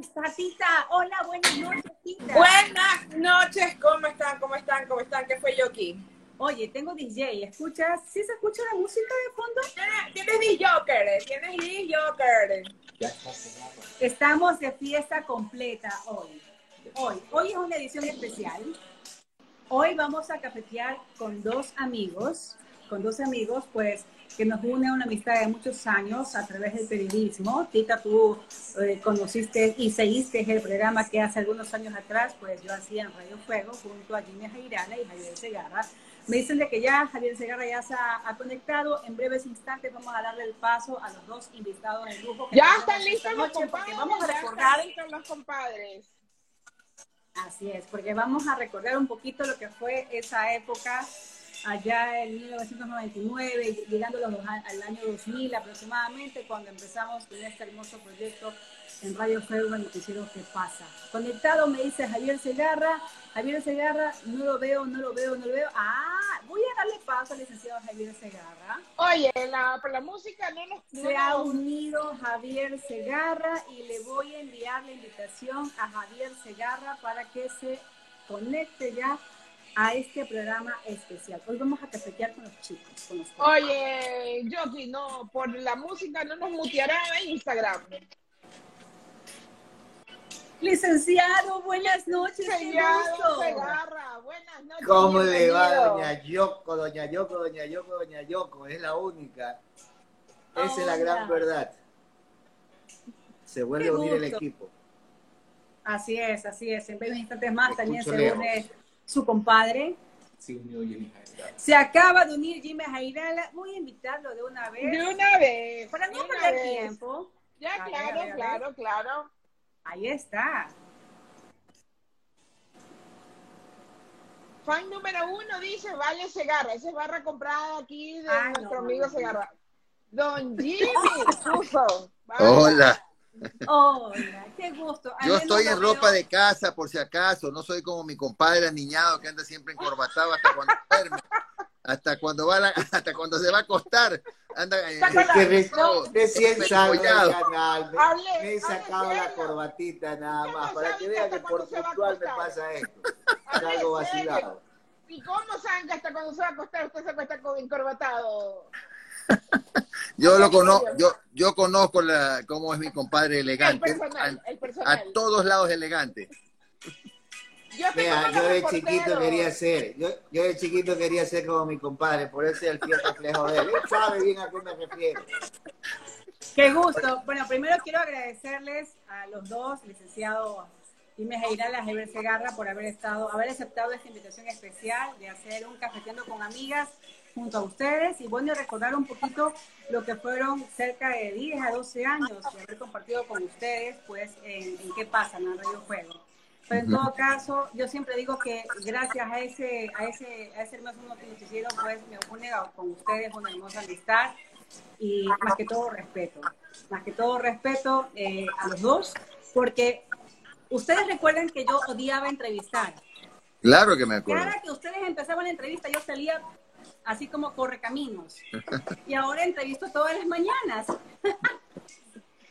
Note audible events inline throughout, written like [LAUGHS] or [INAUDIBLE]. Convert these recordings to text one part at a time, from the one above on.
está, Tita? Hola, buenas noches, Tita. Buenas noches, ¿cómo están? ¿Cómo están? ¿Cómo están? ¿Qué fue yo aquí? Oye, tengo DJ, ¿escuchas? ¿Sí se escucha la música de fondo? Tienes DJ, tienes DJ. Estamos de fiesta completa hoy. Hoy, hoy es una edición especial. Hoy vamos a cafetear con dos amigos, con dos amigos, pues que nos une una amistad de muchos años a través del periodismo. Tita, tú eh, conociste y seguiste el programa que hace algunos años atrás, pues yo hacía en Radio Fuego junto a Jimmy Jairana y Javier Segarra. Me dicen de que ya Javier Segarra ya se ha, conectado. En breves instantes vamos a darle el paso a los dos invitados de lujo. ya están listos los compadres. Vamos a recordar. los compadres. Así es, porque vamos a recordar un poquito lo que fue esa época allá en 1999, llegando al año 2000 aproximadamente, cuando empezamos con este hermoso proyecto en Radio Fuego, el noticiero ¿Qué pasa? Conectado me dice Javier Segarra, Javier Segarra, no lo veo, no lo veo, no lo veo. Ah, voy a darle paso al licenciado Javier Segarra. Oye, la, la música no nos... Se ha unido Javier Segarra y le voy a enviar la invitación a Javier Segarra para que se conecte ya a este programa especial. Hoy vamos a cafetear con los chicos. Con los Oye, Joki, no, por la música no nos muteará en Instagram. Licenciado, buenas noches. Licenciado Segarra, buenas noches. ¿Cómo le va, doña Yoko, doña Yoko, doña Yoko, doña Yoko? Es la única. Esa es la gran verdad. Se vuelve a unir el equipo. Así es, así es. En breves instantes más también se une su compadre. Se unió Jimmy Se acaba de unir Jimmy Jairala. Voy a invitarlo de una vez. De una vez. Para no perder tiempo. Ya, claro, claro, claro. Ahí está. Fan número uno dice Vale Segarra. Esa es barra comprada aquí de ah, nuestro amigo Segarra. Don [LAUGHS] Jimmy Hola. Hola, qué gusto. Yo estoy en ropa de casa, por si acaso. No soy como mi compadre aniñado que anda siempre encorbatado hasta cuando duerme. Hasta cuando, va [LAUGHS] hasta cuando se va a acostar. Anda eh, que recién salgo del canal. Me, he sacado la corbatita nada más. Para que vean que por puntual me pasa esto. [LAUGHS] Salgo vacilado. ¿Y cómo saben que hasta cuando se va a acostar usted se acuesta con encorbatado? [LAUGHS] yo lo conozco, yo, yo conozco la, cómo es mi compadre elegante. a, todos lados elegante. Yo, yo de chiquito quería ser, yo, yo, de chiquito quería ser como mi compadre, por eso es el fiel reflejo de él. Él sabe bien a qué me refiero. Qué gusto. Bueno, primero quiero agradecerles a los dos, licenciado Jiménez Jairala, Javier Segarra, por haber estado, haber aceptado esta invitación especial de hacer un cafeteando con amigas junto a ustedes y bueno, recordar un poquito lo que fueron cerca de 10 a 12 años de haber compartido con ustedes, pues, en, qué pasa en el Radio Juego. Pero en todo caso, yo siempre digo que gracias a ese, a ese, a ese hermoso noticiero, pues me une con ustedes una hermosa amistad y más que todo respeto. Más que todo respeto eh, a los dos, porque ustedes recuerdan que yo odiaba entrevistar. Claro que me acuerdo. Cada que ustedes empezaban la entrevista, yo salía así como corre caminos. Y ahora entrevisto todas las mañanas.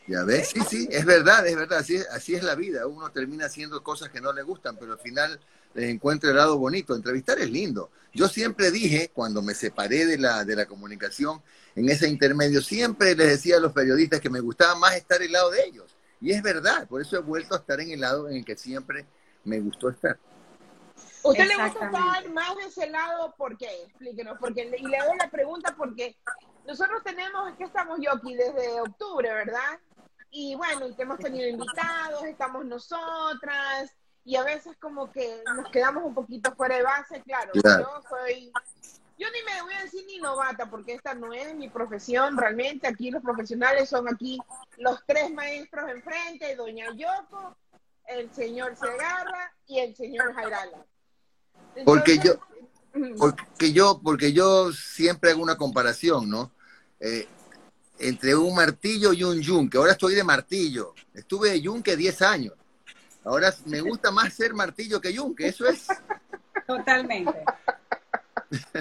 Ya ves, sí, sí, es verdad, es verdad, así, así es la vida. Uno termina haciendo cosas que no le gustan, pero al final les encuentra el lado bonito. Entrevistar es lindo. Yo siempre dije, cuando me separé de la, de la comunicación, en ese intermedio, siempre les decía a los periodistas que me gustaba más estar al lado de ellos. Y es verdad, por eso he vuelto a estar en el lado en el que siempre me gustó estar. ¿Usted le gusta estar más de ese lado? ¿Por qué? Explíquenos. Porque, y le doy la pregunta porque nosotros tenemos, que estamos yo aquí desde octubre, ¿verdad? Y bueno, hemos tenido invitados, estamos nosotras, y a veces como que nos quedamos un poquito fuera de base, claro, yo soy, yo ni me voy a decir ni novata, porque esta no es mi profesión, realmente aquí los profesionales son aquí los tres maestros enfrente, doña Yoko, el señor Segarra y el señor Jairala. Porque yo, porque yo, porque yo siempre hago una comparación, ¿no? Eh, entre un martillo y un yunque. Ahora estoy de martillo. Estuve de yunque 10 años. Ahora me gusta más ser martillo que yunque. Eso es. Totalmente.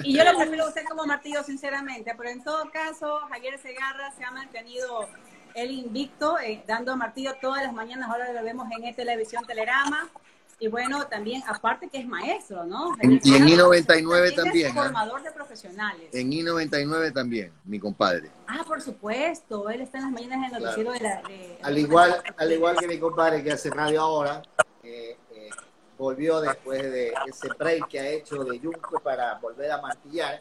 Y yo lo prefiero usar como martillo, sinceramente. Pero en todo caso, Javier Segarra se ha mantenido él invicto, eh, dando martillo todas las mañanas, ahora lo vemos en televisión Telerama. Y bueno, también, aparte que es maestro, ¿no? y en I99 también. Es formador de profesionales. En I99 también, mi compadre. Ah, por supuesto, él está en las mañanas en el noticiero de la... al, igual, al igual que mi compadre que hace radio ahora, eh, eh, volvió después de ese break que ha hecho de Junco para volver a martillar.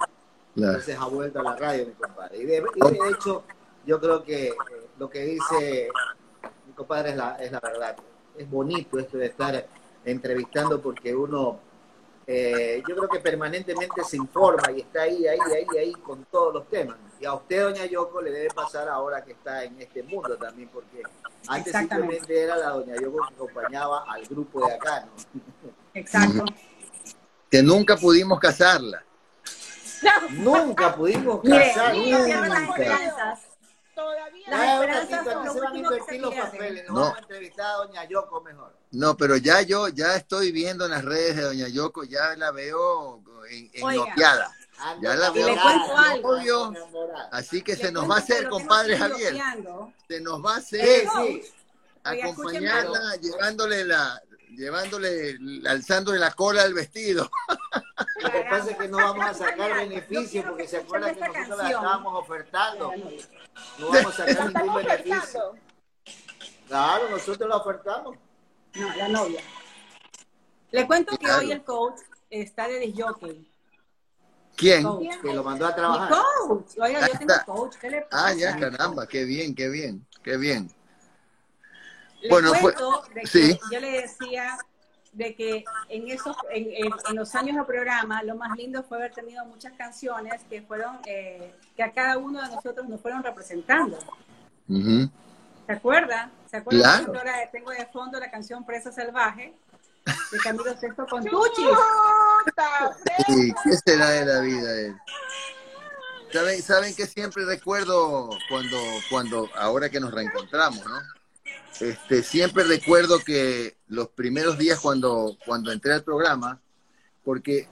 Entonces ha vuelto a la radio, mi compadre. Y de, hecho, yo creo que eh, lo que dice mi compadre es la, es la verdad. Es bonito esto de estar entrevistando porque uno, eh, yo creo que permanentemente se informa y está ahí, ahí, ahí, ahí con todos los temas. Y a usted, doña Yoko, le debe pasar ahora que está en este mundo también, porque antes simplemente era la doña Yoko que acompañaba al grupo de acá, ¿no? [LAUGHS] Exacto. Que nunca pudimos casarla. Nunca pudimos casarla todavía se van a invertir los papeles, no, vamos a entrevistar a Doña Yoko mejor. No, pero ya yo ya estoy viendo en las redes de Doña Yoko, ya la veo en, noqueada. Ya la veo algo. Así que se nos va a hacer, compadre Javier. Se nos va a hacer acompañarla, llevándole la, llevándole, alzándole la cola al vestido. Lo que pasa es que no vamos a sacar beneficio porque se acuerda que nosotros la estábamos ofertando. No vamos a sacar ningún beneficio. Claro, nosotros la ofertamos. No, la novia. Le cuento que hoy el coach está de disjockey. ¿Quién? Que lo mandó a trabajar. coach. Oiga, yo tengo coach. ¿Qué le pasa? Ah, ya, caramba. Qué bien, qué bien, qué bien. Le bueno, cuento de que sí. yo le decía de que en esos en, en, los años de programa lo más lindo fue haber tenido muchas canciones que fueron eh, que a cada uno de nosotros nos fueron representando ¿se acuerda? ¿se acuerda? Claro. ahora tengo de fondo la canción Presa Salvaje de Camilo Sexto con Tucci sí, ¿qué será de la vida él? ¿Saben, ¿Saben que siempre recuerdo cuando, cuando, ahora que nos reencontramos, ¿no? Este, siempre recuerdo que los primeros días cuando, cuando entré al programa, porque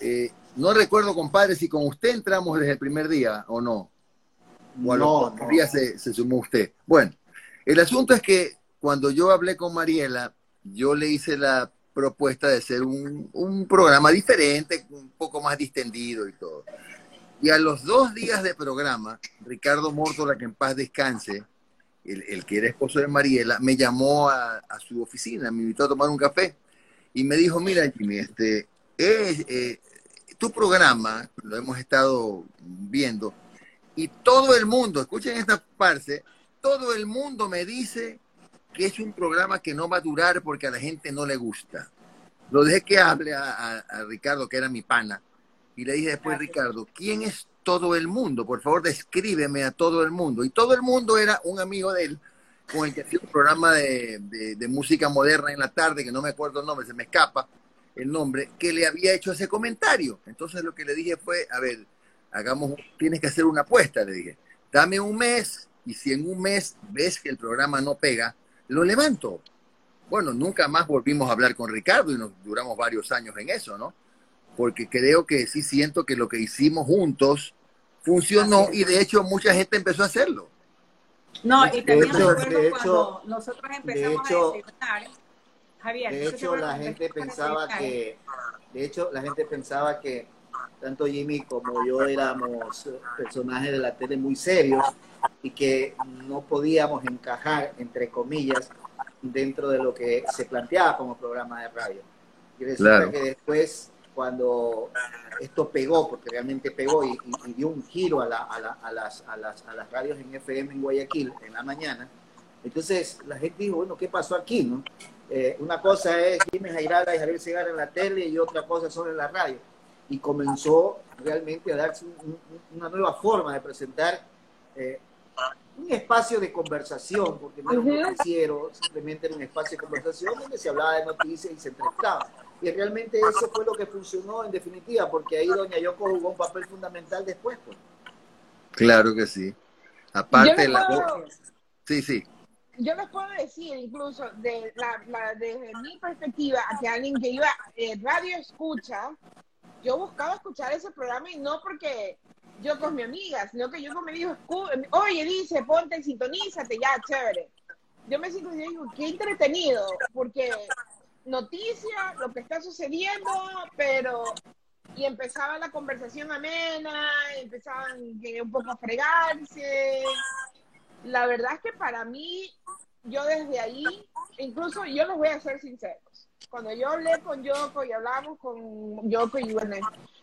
eh, no recuerdo, compadre, si con usted entramos desde el primer día o no. O a los días se, se, sumó usted. Bueno, el asunto es que cuando yo hablé con Mariela, yo le hice la propuesta de ser un, un programa diferente, un poco más distendido y todo. Y a los dos días de programa, Ricardo Mórtola, que en paz descanse, el, que era esposo de Mariela, me llamó a, su oficina, me invitó a tomar un café y me dijo, mira Jimmy, este, eh, tu programa, lo hemos estado viendo, y todo el mundo, escuchen esta parte, todo el mundo me dice que es un programa que no va a durar porque a la gente no le gusta. Lo dejé que hable a, a Ricardo, que era mi pana, y le dije después, Ricardo, ¿quién es todo el mundo, por favor descríbeme a todo el mundo. Y todo el mundo era un amigo de él, con el que hacía un programa de, música moderna en la tarde, que no me acuerdo el nombre, se me escapa el nombre, que le había hecho ese comentario. Entonces lo que le dije fue, a ver, hagamos, tienes que hacer una apuesta, le dije, dame un mes y si en un mes ves que el programa no pega, lo levanto. Bueno, nunca más volvimos a hablar con Ricardo y nos duramos varios años en eso, ¿no? Porque creo que sí siento que lo que hicimos juntos funcionó y de hecho mucha gente empezó a hacerlo. No, y también de hecho, cuando nosotros empezamos a desayunar, Javier, de hecho la gente pensaba que, de hecho la gente pensaba que tanto Jimmy como yo éramos personajes de la tele muy serios y que no podíamos encajar, entre comillas, dentro de lo que se planteaba como programa de radio. Y resulta que después cuando esto pegó, porque realmente pegó y, dio un giro a, a, las, a, las, a las radios en FM en Guayaquil en la mañana. Entonces la gente dijo, bueno, ¿qué pasó aquí? No? Eh, una cosa es Jimmy Jairala y Javier Segarra en la tele y otra cosa son en la radio. Y comenzó realmente a darse una nueva forma de presentar eh, un espacio de conversación, porque no era un noticiero, simplemente era un espacio de conversación donde se hablaba de noticias y se entrevistaba. Y realmente eso fue lo que funcionó en definitiva, porque ahí doña Yoko jugó un papel fundamental después. Pues. Claro que sí. Aparte la... Sí, sí. Yo les puedo decir, incluso, de la, desde mi perspectiva, que alguien que iba eh, radio escucha, yo buscaba escuchar ese programa y no porque yo con mi amiga, sino que yo me dijo, oye, dice, ponte, sintonízate, ya, chévere. Yo me siento y digo, qué entretenido, porque noticia, lo que está sucediendo, pero y empezaba la conversación amena, empezaban un poco a fregarse. La verdad es que para mí, yo desde ahí, incluso yo les voy a ser sinceros. Cuando yo hablé con Yoko y hablamos con Yoko y bueno,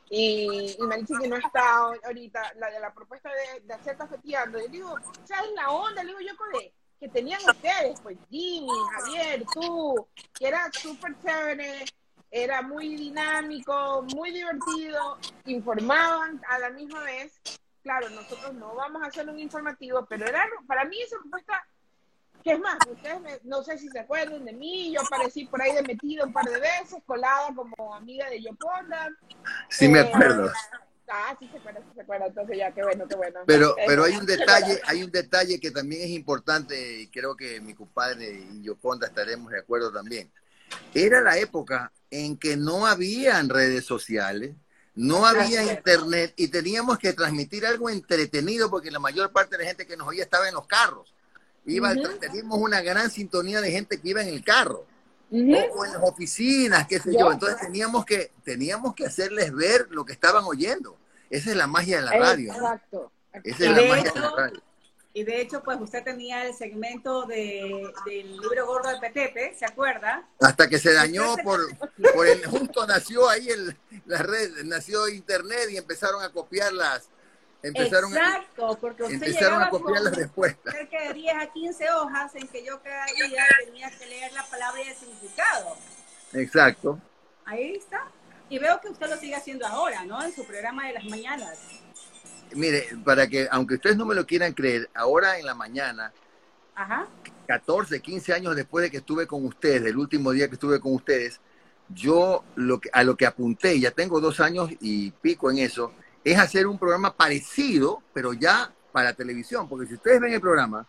y, me dice que no está ahorita la de la propuesta de, de hacer cafeteando, yo digo, ¿sabes la onda? Le digo Yoko de que tenían ustedes, pues Jimmy, Javier, tú, que era súper chévere, era muy dinámico, muy divertido, informaban a la misma vez. Claro, nosotros no vamos a hacer un informativo, pero era para mí esa propuesta, que es más, ustedes no sé si se acuerdan de mí, yo aparecí por ahí de metido un par de veces, colada como amiga de Yoponda. Sí, me eh, acuerdo. Ah, sí se acuerda, sí se acuerda, entonces ya, qué bueno, qué bueno. Pero, pero hay un detalle, hay un detalle que también es importante y creo que mi compadre y Yoponda estaremos de acuerdo también. Era la época en que no habían redes sociales, no había internet y teníamos que transmitir algo entretenido porque la mayor parte de la gente que nos oía estaba en los carros. Iba, Teníamos una gran sintonía de gente que iba en el carro. o, en las oficinas, qué sé yo. Entonces teníamos que, teníamos que hacerles ver lo que estaban oyendo. Esa es la magia de la radio. Exacto. Esa es la magia de la radio. Y de hecho, pues usted tenía el segmento de, del libro gordo de Petepe, ¿se acuerda? Hasta que se dañó por, por el, justo nació ahí el, la red, nació internet y empezaron a copiar las, empezaron Exacto, porque usted empezaron a copiar las respuestas. Cerca de 10 a 15 hojas en que yo cada día tenía que leer la palabra y el significado. Exacto. Ahí está. Y veo que usted lo sigue haciendo ahora, ¿no? En su programa de las mañanas mire, para que, aunque ustedes no me lo quieran creer, ahora en la mañana, 14, 15 años después de que estuve con ustedes, el último día que estuve con ustedes, yo lo que, a lo que apunté, ya tengo dos años y pico en eso, es hacer un programa parecido, pero ya para televisión, porque si ustedes ven el programa,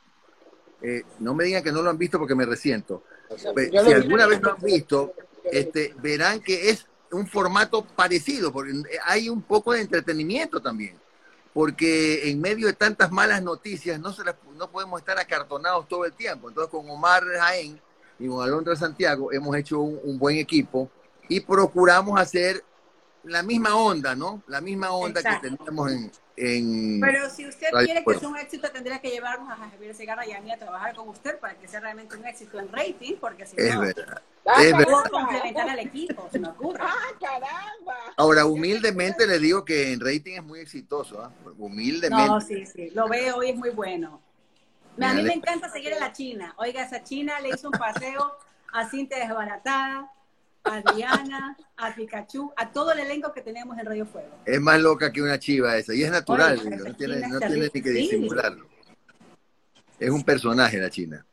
eh, no me digan que no lo han visto porque me resiento. si alguna vez lo han visto, este, verán que es un formato parecido, porque hay un poco de entretenimiento también porque en medio de tantas malas noticias no, se no podemos estar acartonados todo el tiempo. Entonces con Omar Jaén y con Alondra Santiago hemos hecho un, buen equipo y procuramos hacer la misma onda, ¿no? La misma onda que tenemos en, en, Pero si usted quiere que sea un éxito, tendría que llevarnos a Javier Segarra y a mí a trabajar con usted para que sea realmente un éxito en rating, porque si es no... Verdad. Es verdad. complementar al equipo, se me ocurre. ¡Ah, caramba! Ahora, humildemente le digo que en rating es muy exitoso, ¿ah? Humildemente. No, sí, sí, lo veo y es muy bueno. A mí me encanta seguir a la China. Oiga, esa China le hizo un paseo a Cintia desbaratada, a Diana, a Pikachu, a todo el elenco que tenemos en Radio Fuego. Es más loca que una chiva esa, y es natural, no, tiene, no tiene, ni que disimularlo. Es un personaje la China.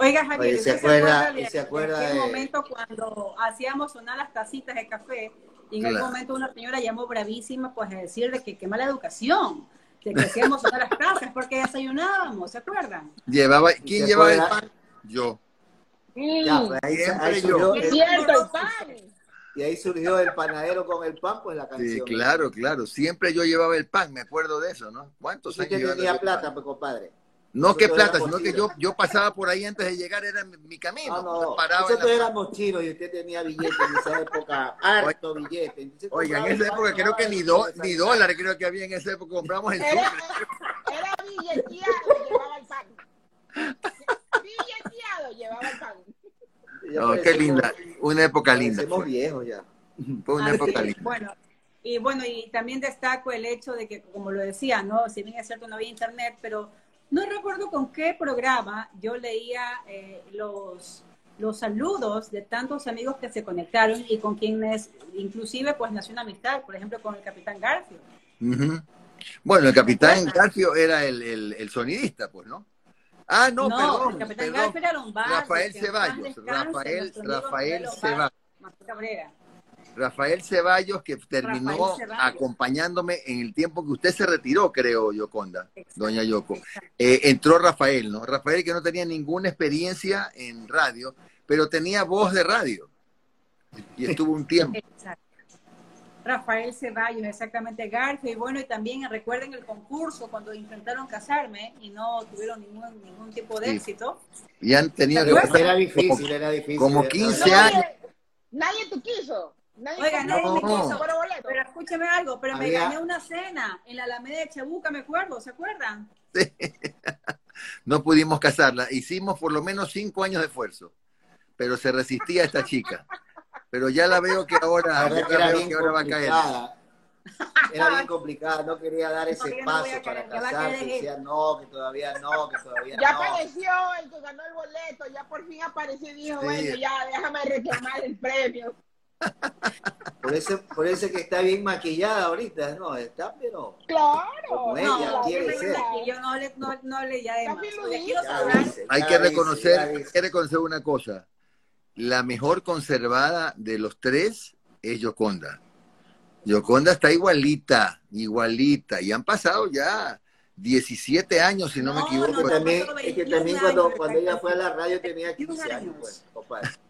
Oiga, Javier, se acuerda, se acuerda, en momento cuando hacíamos sonar las tacitas de café, y en claro. momento una señora llamó bravísima pues a decirle que qué mala educación, que, que hacíamos sonar las tazas porque desayunábamos, ¿se acuerdan? Llevaba, ¿Quién llevaba el pan? Yo. Ya, pues ahí, ahí surgió, el, cierto, pan. Y ahí surgió el panadero con el pan, pues la canción. Sí, claro, claro. Siempre yo llevaba el pan, me acuerdo de eso, ¿no? ¿Cuántos años? que tenía plata, pues, compadre. No que plata, sino que yo, yo pasaba por ahí antes de llegar, era mi camino. No, no, nosotros éramos chinos y usted tenía billetes en esa época, [LAUGHS] harto billetes. Oiga, en esa época creo que ni, do, ni dólares creo que había en esa época, compramos el Era, era [LAUGHS] billeteado, llevaba el pan. Billeteado, llevaba el pan. No, qué linda, una época linda. Somos viejos ya. [LAUGHS] Fue una época linda. Bueno, y bueno, y también destaco el hecho de que, como lo decía, ¿no? Si bien es cierto no había internet, pero no recuerdo con qué programa yo leía eh, los, los saludos de tantos amigos que se conectaron y con quienes inclusive pues nació una amistad, por ejemplo con el capitán Garfio. Bueno, el capitán Garfio era el, el, sonidista, pues, ¿no? Ah, no, perdón. El capitán Lombardo. Rafael Ceballos, Rafael, Rafael Ceballos. Rafael Ceballos, que terminó acompañándome en el tiempo que usted se retiró, creo, Yoconda, doña Yoko. Eh, entró Rafael, ¿no? Rafael que no tenía ninguna experiencia en radio, pero tenía voz de radio. Y estuvo un tiempo. Rafael Ceballos, exactamente, Garfio. Y bueno, y también recuerden el concurso cuando intentaron casarme y no tuvieron ningún, ningún tipo de éxito. Y han tenido que... Era difícil, era difícil. Como 15 años. Nadie te quiso. Nadie Oiga, nadie me quiso. Pero escúcheme algo, pero me gané una cena en la Alameda de Chabuca, me acuerdo, ¿se acuerdan? Sí. [LAUGHS] no pudimos casarla. Hicimos por lo menos cinco años de esfuerzo, pero se resistía esta chica pero ya la veo que ahora, era bien que ahora va a caer. Era bien [LAUGHS] complicada, no quería dar ese paso para casarse, decía no, que todavía no, que todavía ya no. Ya apareció el que ganó el boleto, ya por fin apareció y dijo, bueno, ya déjame reclamar el premio. [LAUGHS] Por eso, por eso que está bien maquillada ahorita, ¿no? Está, pero. Claro. Como ella no, quiere ser. Yo no le, no, no le ya de Hay que reconocer, hay que reconocer una cosa la mejor conservada de los tres es Yoconda. Yoconda está igualita, igualita, y han pasado ya 17 años, si no, me equivoco. también, es que también cuando, cuando ella fue a la radio tenía 15 años, pues,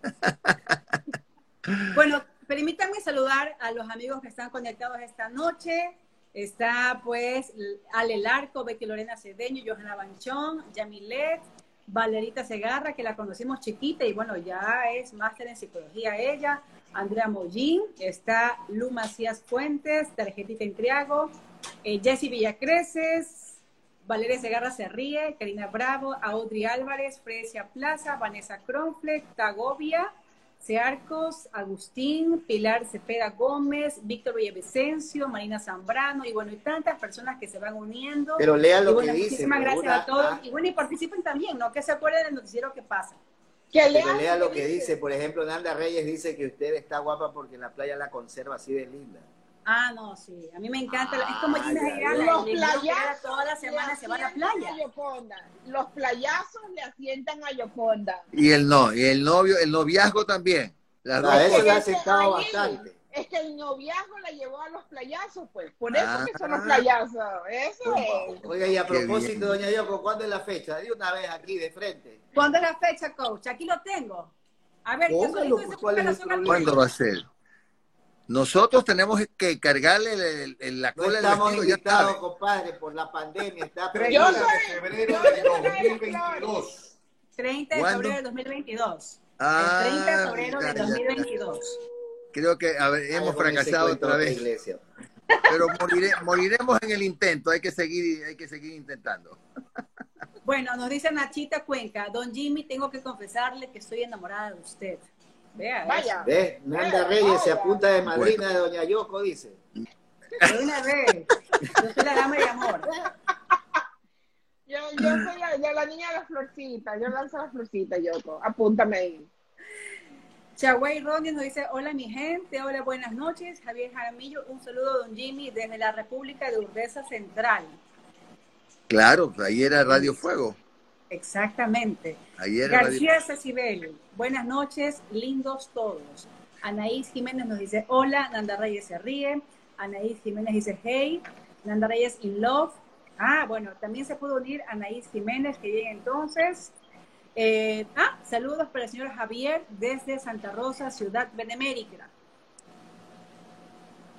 [LAUGHS] Bueno, permítanme saludar a los amigos que están conectados esta noche. Está pues Ale Larco, Betty Lorena Cedeño, Johanna Banchón, Yamilet, Valerita Segarra, que la conocimos chiquita y bueno, ya es máster en psicología ella, Andrea Mollín, está Lu Macías Fuentes, Tarjetita Intriago, eh, Jessy Villacreces, Valeria Segarra se ríe, Karina Bravo, Audrey Álvarez, Fresia Plaza, Vanessa Cronfleck, Tagovia, Searcos, Agustín, Pilar Cepeda Gómez, Víctor Villavicencio, Marina Zambrano y bueno, y tantas personas que se van uniendo. Pero lea lo que dice. Muchísimas gracias a todos. Y bueno, y participen también, ¿no? Que se acuerden del noticiero que pasa. Que lea, lea lo que dice. Por ejemplo, Nanda Reyes dice que usted está guapa porque en la playa la conserva así de linda. Ah, no, sí. A mí me encanta. es como Gina Girala. Los playazos. Toda la semana se va a la playa. Los playazos le asientan a Yoconda. Y el no, y el novio, el noviazgo también. La ah, eso la ha aceptado bastante. Es que el noviazgo la llevó a los playazos, pues. Por eso que son los ah. playazos. Eso es. Oiga, y a propósito, doña Yoko, ¿cuándo es la fecha? De una vez aquí de frente. ¿Cuándo es la fecha, coach? Aquí lo tengo. A ver, ¿cuándo va a ser? Nosotros tenemos que cargarle el, la cola no estamos invitados, compadre, por la pandemia. Está 30 de febrero del 2022. 30 de febrero del 2022. Ah, el 30 de febrero del 2022. Creo que hemos fracasado otra vez. Pero moriremos en el intento, hay que seguir, hay que seguir intentando. Bueno, nos dice Nachita Cuenca, don Jimmy, tengo que confesarle que estoy enamorada de usted. Vea, Vaya. Ve, Nanda Reyes se apunta de madrina de Doña Yoko, dice. De una vez. Yo soy la dama de amor. Yo, yo soy la, la, niña de las florcitas. Yo lanzo las florcitas, Yoko. Apúntame ahí. Chagüey Ronnie nos dice, hola mi gente, hola, buenas noches. Javier Jaramillo, un saludo a don Jimmy desde la República de Urdesa Central. Claro, ahí era Radio Fuego. Exactamente. García Cecibel, buenas noches, lindos todos. Anaís Jiménez nos dice hola, Nanda Reyes se ríe. Anaís Jiménez dice hey, Nanda Reyes in love. Ah, bueno, también se pudo unir Anaís Jiménez, que llega entonces. Eh, ah, saludos para el señor Javier desde Santa Rosa, Ciudad Benemérita.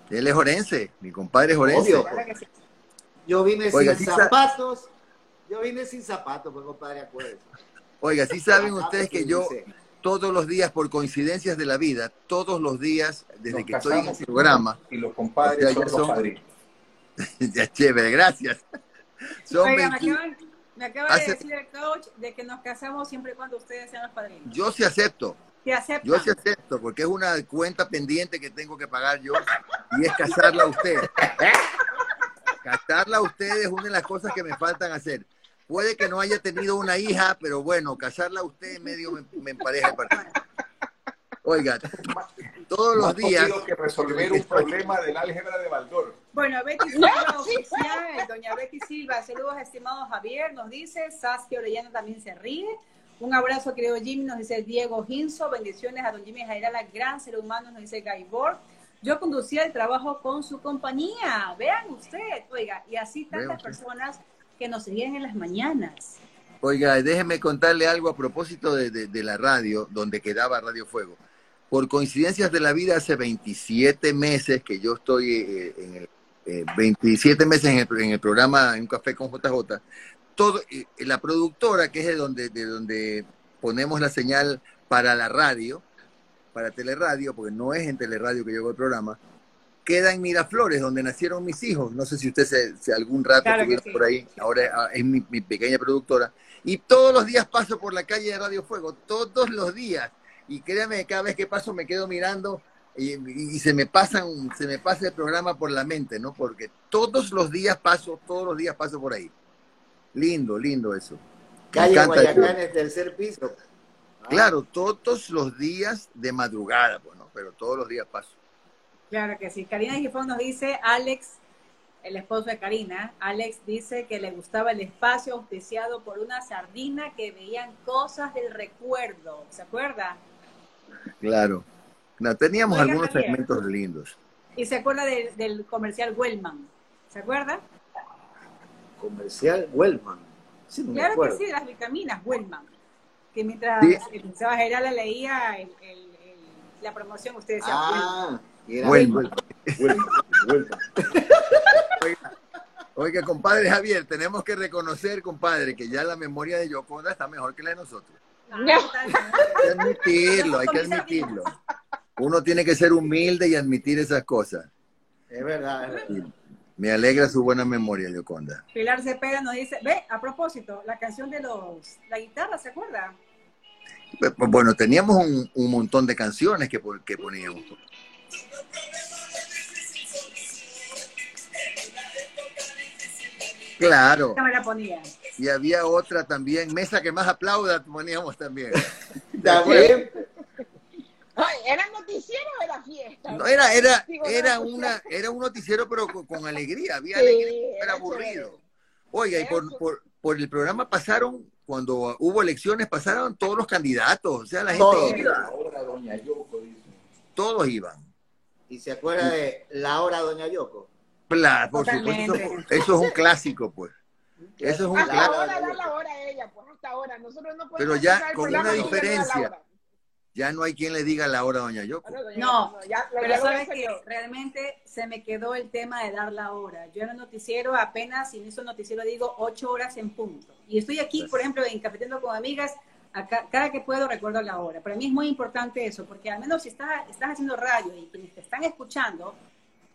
Él es Orense, mi compadre es Orense. Yo vine sin zapatos yo vine sin zapatos, pues compadre, acuérdense. Oiga, sí saben ustedes que yo todos los días, por coincidencias de la vida, todos los días, desde que estoy en el programa. Y los compadres son, los padrinos. [LAUGHS] ya, chévere, gracias. Oiga, me, acaba de decir el coach de que nos casamos siempre y cuando ustedes sean los padrinos. Yo sí acepto. ¿Sí yo sí acepto, porque es una cuenta pendiente que tengo que pagar yo y es casarla a usted. [LAUGHS] casarla a usted es una de las cosas que me faltan hacer. Puede que no haya tenido una hija, pero bueno, casarla a usted medio me, empareja el partido. Oiga, todos los días. que resolver un problema del álgebra de Baldor. Bueno, Betty Silva [LAUGHS] oficial, doña Betty Silva, saludos estimado Javier, nos dice, Saskia Orellana también se ríe. Un abrazo, querido Jimmy, nos dice Diego Ginzo, bendiciones a don Jimmy Jairala, gran ser humano, nos dice Gaibor. Yo conducía el trabajo con su compañía, vean usted, oiga, y así tantas personas que nos seguían en las mañanas. Oiga, déjeme contarle algo a propósito de, la radio, donde quedaba Radio Fuego. por coincidencias de la vida, hace 27 meses que yo estoy eh, en el, 27 eh, meses en el, en el, programa En un Café con JJ, todo, eh, la productora, que es de donde, de donde ponemos la señal para la radio, para teleradio, porque no es en teleradio que llegó el programa, queda en Miraflores, donde nacieron mis hijos. No sé si usted se, algún rato estuviera por ahí, ahora es mi, mi pequeña productora. Y todos los días paso por la calle de Radio Fuego, todos los días y créame, cada vez que paso me quedo mirando y, se me pasan, se me pasa el programa por la mente, ¿no? Porque todos los días paso, todos los días paso por ahí. Lindo, lindo eso. Calle Guayacán, el tercer piso. Ah. Claro, todos los días de madrugada, pues, ¿no? Pero todos los días paso. Claro que sí. Karina Gifón nos dice, Alex, el esposo de Karina, Alex dice que le gustaba el espacio auspiciado por una sardina que veían cosas del recuerdo. ¿Se acuerda? Claro. No, teníamos algunos segmentos lindos. ¿Y se acuerda del comercial Wellman? ¿Se acuerda? Comercial Wellman. claro que sí, las vitaminas Wellman. Que mientras sí. el general leía la promoción, ustedes decían ah, Wellman. Wellman. Oiga, oiga, compadre Javier, tenemos que reconocer, compadre, que ya la memoria de Yoconda está mejor que la de nosotros. Hay que admitirlo, hay que admitirlo. Uno tiene que ser humilde y admitir esas cosas. Es verdad, Me alegra su buena memoria, Yoconda. Pilar Cepeda nos dice, ve, a propósito, la canción de los, la guitarra, ¿se acuerda? Bueno, teníamos un, montón de canciones que, que poníamos. Claro. Me la ponía y había otra también, Mesa que más aplauda, poníamos también. [LAUGHS] ¿Era noticiero o era fiesta? No, era, era, era, una, era un noticiero, pero con, alegría, había alegría, era aburrido. Oiga, y por, por, por, el programa pasaron, cuando hubo elecciones, pasaron todos los candidatos, o sea, la gente todos. iba. Todos iban. ¿Y se acuerda de la hora Doña Yoko? Claro, por supuesto, eso es un clásico, pues. Eso es un hasta ahora da la hora a ella, pues hasta ahora. Nosotros no podemos Pero ya con una diferencia. Ya no hay quien le diga la hora a Doña Yoko. No, pero sabes que realmente se me quedó el tema de dar la hora. Yo en el noticiero apenas inicio el noticiero digo ocho horas en punto. Y estoy aquí, pues por ejemplo, en Cafeteando con Amigas, acá, cada que puedo recuerdo la hora. Para mí es muy importante eso, porque al menos si estás, estás haciendo radio y quienes te están escuchando,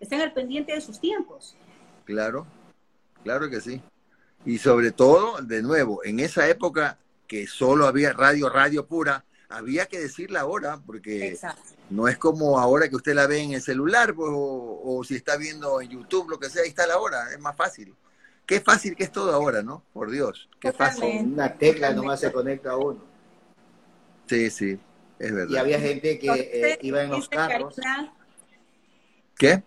estén al pendiente de sus tiempos. Claro, claro que sí. Y sobre todo, de nuevo, en esa época que solo había radio, radio pura, había que decir la hora, porque no es como ahora que usted la ve en el celular pues, o, si está viendo en YouTube, lo que sea, ahí está la hora, es más fácil. Qué fácil que es todo ahora, ¿no? Por Dios, qué fácil. Una tecla nomás se conecta a uno. Sí, sí, es verdad. Y había gente que eh, iba en los carros. ¿Qué?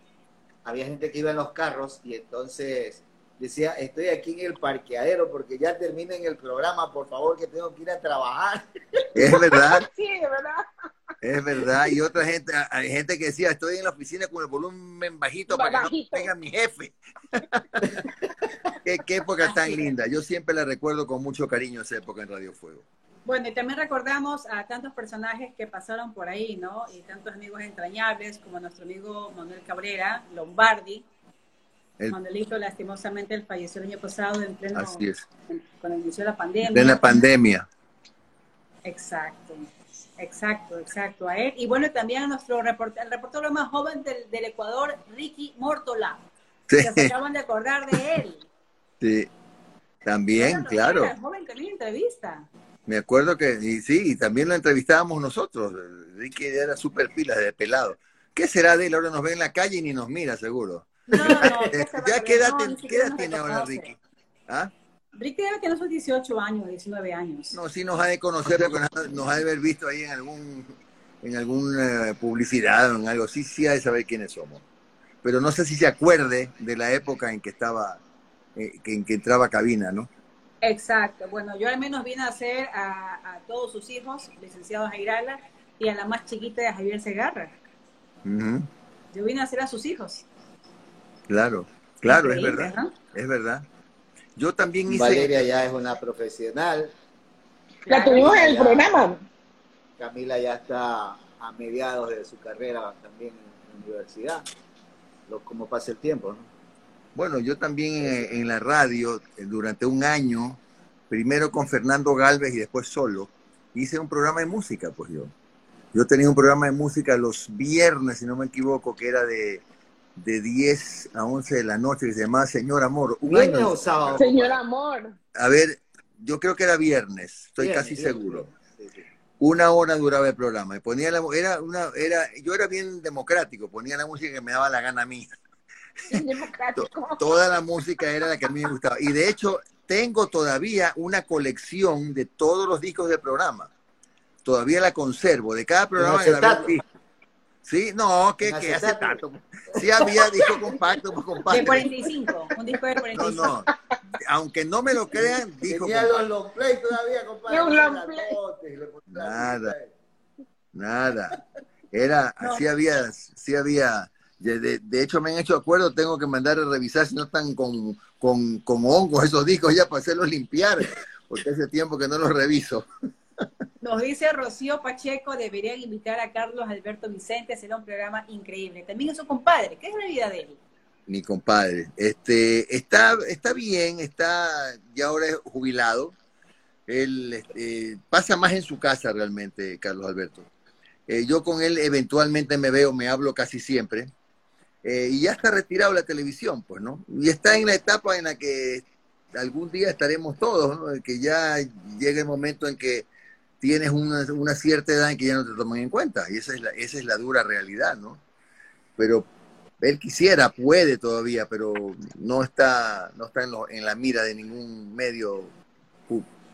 Había gente que iba en los carros y entonces decía, estoy aquí en el parqueadero porque ya terminen el programa, por favor, que tengo que ir a trabajar. [LAUGHS] Es verdad. [LAUGHS] sí, de verdad. Es verdad. Y otra gente, hay gente que decía, estoy en la oficina con el volumen bajito para que no tenga mi jefe. [LAUGHS] qué, qué, época tan linda. Yo siempre la recuerdo con mucho cariño esa época en Radio Fuego. Bueno, y también recordamos a tantos personajes que pasaron por ahí, ¿no? Y tantos amigos entrañables como nuestro amigo Manuel Cabrera, Lombardi, Manuelito, lastimosamente, él falleció el año pasado en pleno, Así es. cuando inició la pandemia. En la pandemia. Exacto, exacto, exacto. A él. Y bueno, también a nuestro reportero, el reportero más joven del, del Ecuador, Ricky Mortola. Sí. se acaban de acordar de él. [LAUGHS] Sí, también, claro. Era joven que entrevista. Me acuerdo que, y sí, y también lo entrevistábamos nosotros. Ricky era súper pila de pelado. ¿Qué será de él? Ahora nos ve en la calle y ni nos mira, seguro. No, no, [LAUGHS] ya qué edad, tiene ahora Ricky? ¿Ah? Ricky debe tener sus 18 años, 19 años. No, sí nos ha de conocer porque nos ha de haber visto ahí en algún en alguna eh, publicidad o en algo. Sí, sí ha de saber quiénes somos. Pero no sé si se acuerde de la época en que estaba, eh, en que entraba cabina, ¿no? Exacto. Bueno, yo al menos vine a hacer a, todos sus hijos, licenciados Airala, y a la más chiquita de Javier Segarra. Yo vine a hacer a sus hijos. Claro, claro, es verdad. Es verdad. Yo también hice. Valeria ya es una profesional. La tuvimos en el programa. Camila ya está a mediados de su carrera también en la universidad, lo, como pasa el tiempo, ¿no? Bueno, yo también en, la radio, eh, durante un año, primero con Fernando Galvez y después solo, hice un programa de música, pues yo. Yo tenía un programa de música los viernes, si no me equivoco, que era de, de 10 a 11 de la noche, que se llamaba Señor Amor. Un año, sábado? Señor Amor. A ver, yo creo que era viernes, estoy casi seguro. Una hora duraba el programa. Y ponía la, era una, era, yo era bien democrático, ponía la música que me daba la gana a mí. [LAUGHS] Toda la música era la que a mí me gustaba. Y de hecho, tengo todavía una colección de todos los discos del programa. Todavía la conservo. De cada programa de la Sí, no, que, que hace tanto. Sí había disco compacto, pues compadre. De 45, un disco de 45. No, no. Aunque no me lo crean, disco Tenía los long play todavía, compadre. Nada. Nada. Era, sí había, sí había de, hecho, me han hecho acuerdo, tengo que mandar a revisar si no están con, con, con hongos esos discos ya para hacerlos limpiar, porque hace tiempo que no los reviso. Nos dice Rocío Pacheco, deberían invitar a Carlos Alberto Vicente, será un programa increíble. También es su compadre, ¿qué es la vida de él? Mi compadre, este, está, está bien, está, ya ahora es jubilado. Él este, pasa más en su casa realmente, Carlos Alberto. Eh, yo con él eventualmente me veo, me hablo casi siempre. Eh, y ya está retirado la televisión, pues, ¿no? Y está en la etapa en la que algún día estaremos todos, ¿no? Que ya llegue el momento en que tienes una, cierta edad en que ya no te toman en cuenta. Y esa es la, esa es la dura realidad, ¿no? Pero él quisiera, puede todavía, pero no está, no está en, en la mira de ningún medio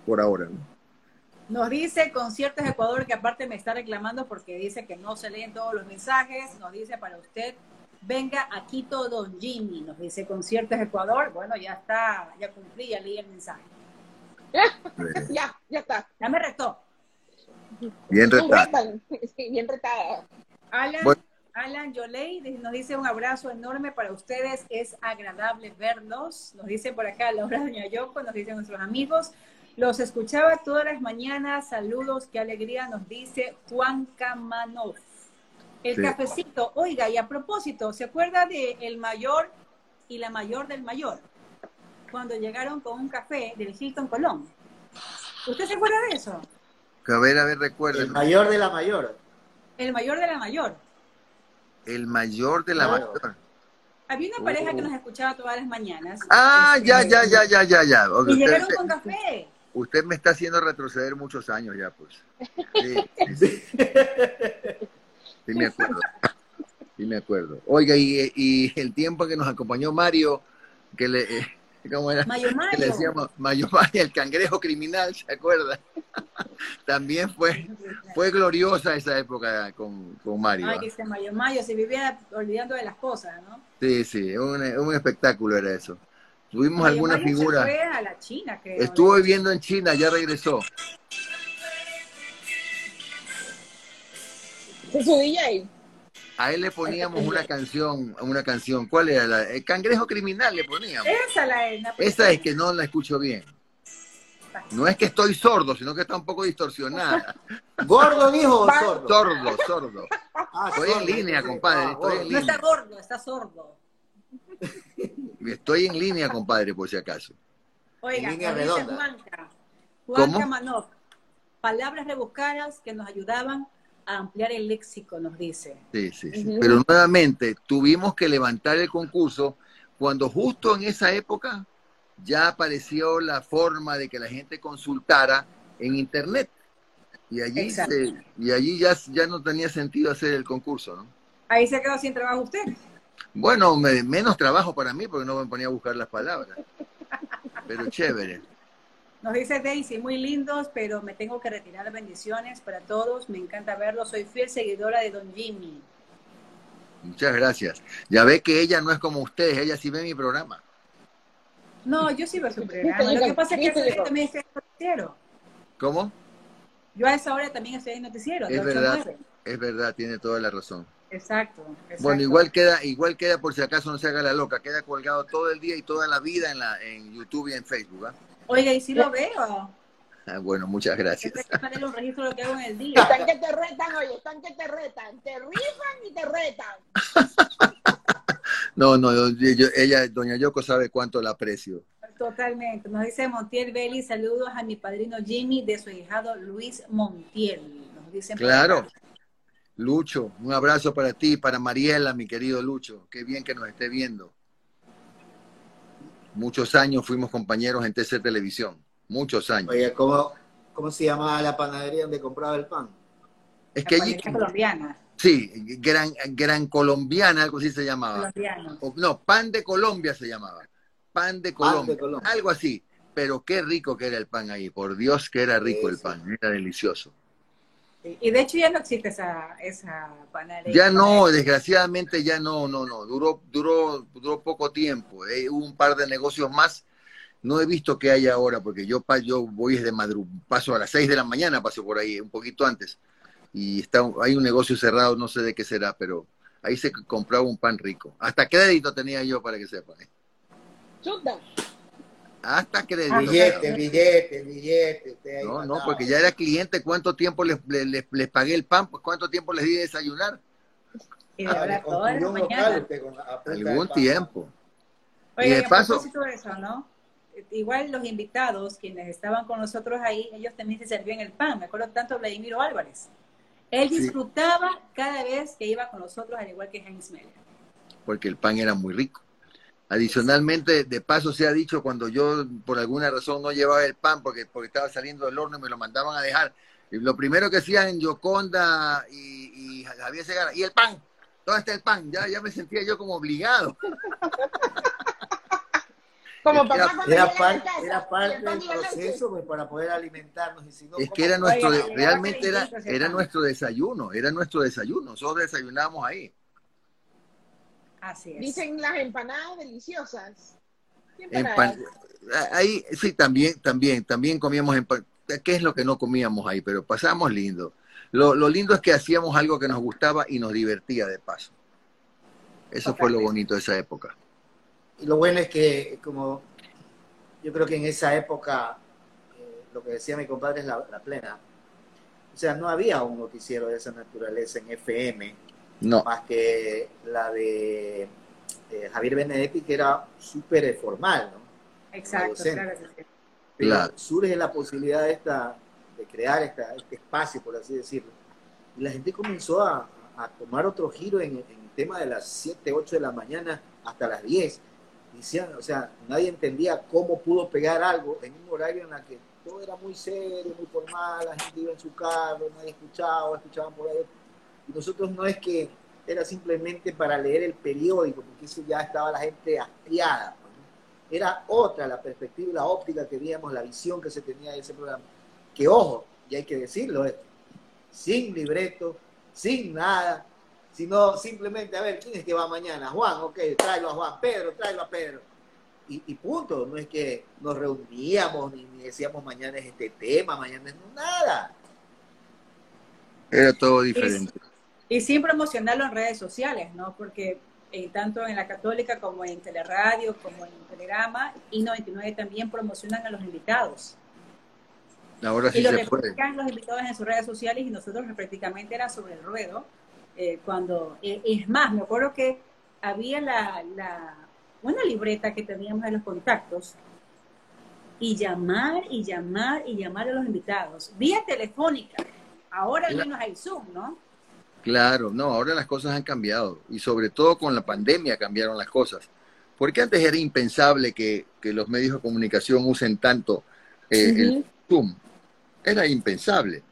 por ahora, ¿no? Nos dice Conciertos Ecuador, que aparte me está reclamando porque dice que no se leen todos los mensajes. Nos dice para usted, Venga a Quito Don Jimmy, nos dice Conciertos Ecuador. Bueno, ya está, ya cumplí, ya leí el mensaje. [LAUGHS] ya, ya está. Ya me retó. Bien retada. Sí, bien retada. Alan, Alan Yoley nos dice un abrazo enorme para ustedes. Es agradable verlos. Nos dice por acá Laura Doña Yoko, nos dicen nuestros amigos. Los escuchaba todas las mañanas. Saludos, qué alegría, nos dice Juan Camanov. El cafecito, oiga, y a propósito, ¿se acuerda de el mayor y la mayor del mayor? Cuando llegaron con un café del Hilton Colón. ¿Usted se acuerda de eso? A ver, a ver, recuerda. El mayor de la mayor. El mayor de la mayor. El mayor de la mayor. Había una pareja que uh. nos escuchaba todas las mañanas. Ah, ya, ya, ya, ya, ya, ya. Y llegaron con café. Usted me está haciendo retroceder muchos años ya, pues. [LAUGHS] sí. Sí [LAUGHS] me acuerdo. Sí me acuerdo. Oiga, y, y el tiempo que nos acompañó Mario, que le... Eh, ¿Cómo era? Mayo Mayo. Que le decíamos Mayo Mayo, el cangrejo criminal, ¿se acuerda? [LAUGHS] También fue, fue gloriosa esa época con, con Mario. Ay, que se Mayo Mayo, se vivía olvidando de las cosas, ¿no? Sí, sí, un, un espectáculo era eso. Tuvimos alguna figura. Fue a la China, creo. Estuvo viviendo en China, ya regresó. ¿Es su DJ? A él le poníamos una canción, una canción. ¿Cuál era? La, el cangrejo criminal le poníamos. Esa la es. Esa es que no la escucho bien. No es que estoy sordo, sino que está un poco distorsionada. [LAUGHS] ¿Gordo dijo o sordo? Sordo, sordo. Ah, estoy en línea, compadre. Estoy en no está gordo, está sordo. [LAUGHS] Estoy en línea, compadre, por si acaso. Oiga, línea redonda. Juanca, Juanca Manoff. Palabras rebuscadas que nos ayudaban ampliar el léxico, nos dice. Sí, sí, sí. Pero nuevamente, tuvimos que levantar el concurso cuando justo en esa época ya apareció la forma de que la gente consultara en Internet. Y allí, y allí ya, ya no tenía sentido hacer el concurso, ¿no? Ahí se quedó sin trabajo usted. Bueno, menos trabajo para mí porque no me ponía a buscar las palabras. Pero chévere. Nos dice Daisy, muy lindos, pero me tengo que retirar. Bendiciones para todos. Me encanta verlos. Soy fiel seguidora de Don Jimmy. Muchas gracias. Ya ve que ella no es como ustedes, ella sí ve mi programa. No, yo sí veo su programa. Lo que pasa es que yo también estoy en noticiero. ¿Cómo? Yo a esa hora también estoy en noticiero. Es verdad, es verdad, tiene toda la razón. Exacto, Bueno, igual queda, igual queda por si acaso no se haga la loca, queda colgado todo el día y toda la vida en la en YouTube y en Facebook, ¿ah? Oiga, ¿y si lo veo? bueno, muchas gracias. un registro de lo que hago en el día. Están que te retan, oye, están que te retan. Te rifan y te retan. [LAUGHS] no, no, ella, doña Yoko sabe cuánto la aprecio. Totalmente. Nos dice Montiel Belli, saludos a mi padrino Jimmy de su hijado Luis Montiel. Nos dicen claro. Lucho, un abrazo para ti, para Mariela, mi querido Lucho. Qué bien que nos esté viendo. Muchos años fuimos compañeros en TC Televisión. Muchos años. Oye, ¿cómo, cómo se llamaba la panadería donde compraba el pan? Es que allí. colombiana. Sí, gran, gran colombiana, algo así se llamaba. no, pan de Colombia se llamaba. Pan de Colombia. Algo así. Pero qué rico que era el pan ahí. Por Dios que era rico el pan. Era delicioso. Y de hecho ya no existe esa, esa panadería. Ya no, desgraciadamente ya no, no, no. Duró, duró, duró poco tiempo. Eh, hubo un par de negocios más. No he visto que haya ahora, porque yo, yo voy desde madrugada, paso a las 6 de la mañana, paso por ahí, un poquito antes. Y está, hay un negocio cerrado, no sé de qué será, pero ahí se compraba un pan rico. Hasta crédito tenía yo para que sepan. ¿eh? Hasta que le billete, billete, billete. No, no, porque ya era cliente, ¿cuánto tiempo les, les, les, pagué el pan? Pues ¿cuánto tiempo les di de desayunar? Y de verdad, toda la mañana. Algún tiempo. Oye, y de paso, eso, ¿no? Igual los invitados, quienes estaban con nosotros ahí, ellos también se servían el pan. Me acuerdo tanto de Vladimiro Álvarez. Él disfrutaba cada vez que iba con nosotros, al igual que Heinz Meller. Porque el pan era muy rico. Adicionalmente, de paso se ha dicho, cuando yo por alguna razón no llevaba el pan porque, porque estaba saliendo del horno y me lo mandaban a dejar, y lo primero que hacían Yoconda y, y Javier Segarra, ¿y el pan? ¿Dónde está el pan? Ya, ya me sentía yo como obligado. [LAUGHS] Como era, era, parte, era parte del proceso pues, para poder alimentarnos. Y si no, es que era nuestro, realmente era, era nuestro desayuno, era nuestro desayuno. Nosotros desayunábamos ahí. Así es. Dicen las empanadas deliciosas. ahí sí, también, también, también comíamos empanadas. ¿Qué es lo que no comíamos ahí? Pero pasamos lindo. Lo, lindo es que hacíamos algo que nos gustaba y nos divertía de paso. Eso fue lo bonito de esa época. Y lo bueno es que, como yo creo que en esa época, eh, lo que decía mi compadre es la, la plena. O sea, no había un noticiero de esa naturaleza en FM no. Más que la de eh, Javier Benedetti, que era súper formal, ¿no? Exacto, claro. Pero surge la posibilidad de, esta, de crear esta, este espacio, por así decirlo. Y la gente comenzó a, tomar otro giro en, el tema de las 7, 8 de la mañana hasta las 10. Decían, o sea, nadie entendía cómo pudo pegar algo en un horario en el que todo era muy serio, muy formal, la gente iba en su carro, nadie escuchaba, escuchaban por ahí nosotros no es que era simplemente para leer el periódico, porque eso ya estaba la gente hastiada. Era otra la perspectiva, la óptica que veíamos, la visión que se tenía de ese programa. Que ojo, y hay que decirlo esto, sin libreto, sin nada, sino simplemente, a ver, ¿quién es que va mañana? Juan, ok, tráelo a Juan, Pedro, tráelo a Pedro. Y, punto, no es que nos reuníamos ni, decíamos mañana es este tema, mañana es nada. Era todo diferente. Y sin promocionarlo en redes sociales, ¿no? Porque eh, tanto en la Católica como en Teleradio, como en Telegrama, y 99 también promocionan a los invitados. Ahora sí y lo se puede. los invitados en sus redes sociales y nosotros prácticamente era sobre el ruedo. Eh, cuando, eh, es más, me acuerdo que había la, la, una libreta que teníamos en los contactos y llamar y llamar y llamar a los invitados, vía telefónica. Ahora al menos hay Zoom, ¿no? Claro, no, ahora las cosas han cambiado y sobre todo con la pandemia cambiaron las cosas. Porque antes era impensable que, los medios de comunicación usen tanto eh, el Zoom. Era impensable.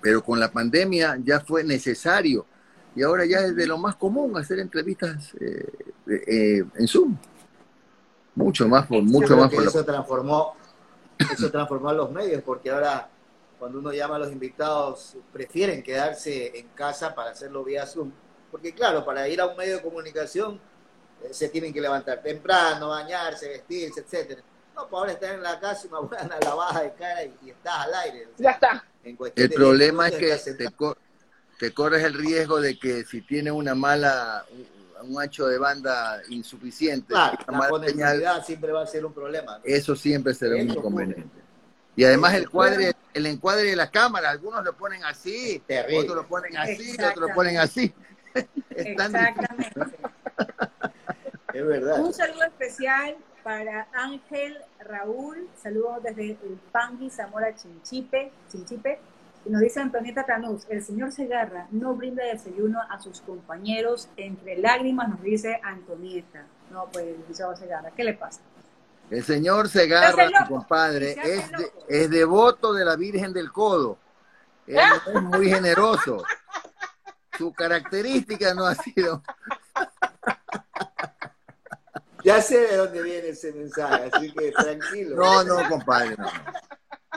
Pero con la pandemia ya fue necesario y ahora ya es de lo más común hacer entrevistas eh, eh, en Zoom. Mucho más, por, mucho más. Por eso transformó, eso transformó a los medios porque ahora cuando uno llama a los invitados, prefieren quedarse en casa para hacerlo vía Zoom. Porque claro, para ir a un medio de comunicación eh, se tienen que levantar temprano, bañarse, vestirse, etcétera. No, pues ahora estar en la casa, una buena lavada de cara y, estás al aire. ya está. el problema es que te, corres el riesgo de que si tienes una mala, un ancho de banda insuficiente, la conectividad siempre va a ser un problema. Eso siempre será un inconveniente. Y además el cuadre, el encuadre de la cámara, algunos lo ponen así, otros lo ponen así, otros lo ponen así. [LAUGHS] Exactamente. [LAUGHS] es verdad. Un saludo especial para Ángel Raúl, saludos desde el Pangui Zamora Chinchipe, Chinchipe. Y nos dice Antonieta Tanús, el señor Segarra no brinda desayuno a sus compañeros entre lágrimas, nos dice Antonieta. No, pues, señor Segarra, ¿qué le pasa? El señor Segarra, su compadre, es, es devoto de la Virgen del Codo. [LAUGHS] es muy generoso. Su característica no ha sido [LAUGHS] ya sé de dónde viene ese mensaje, así que tranquilo. No, no, compadre, no.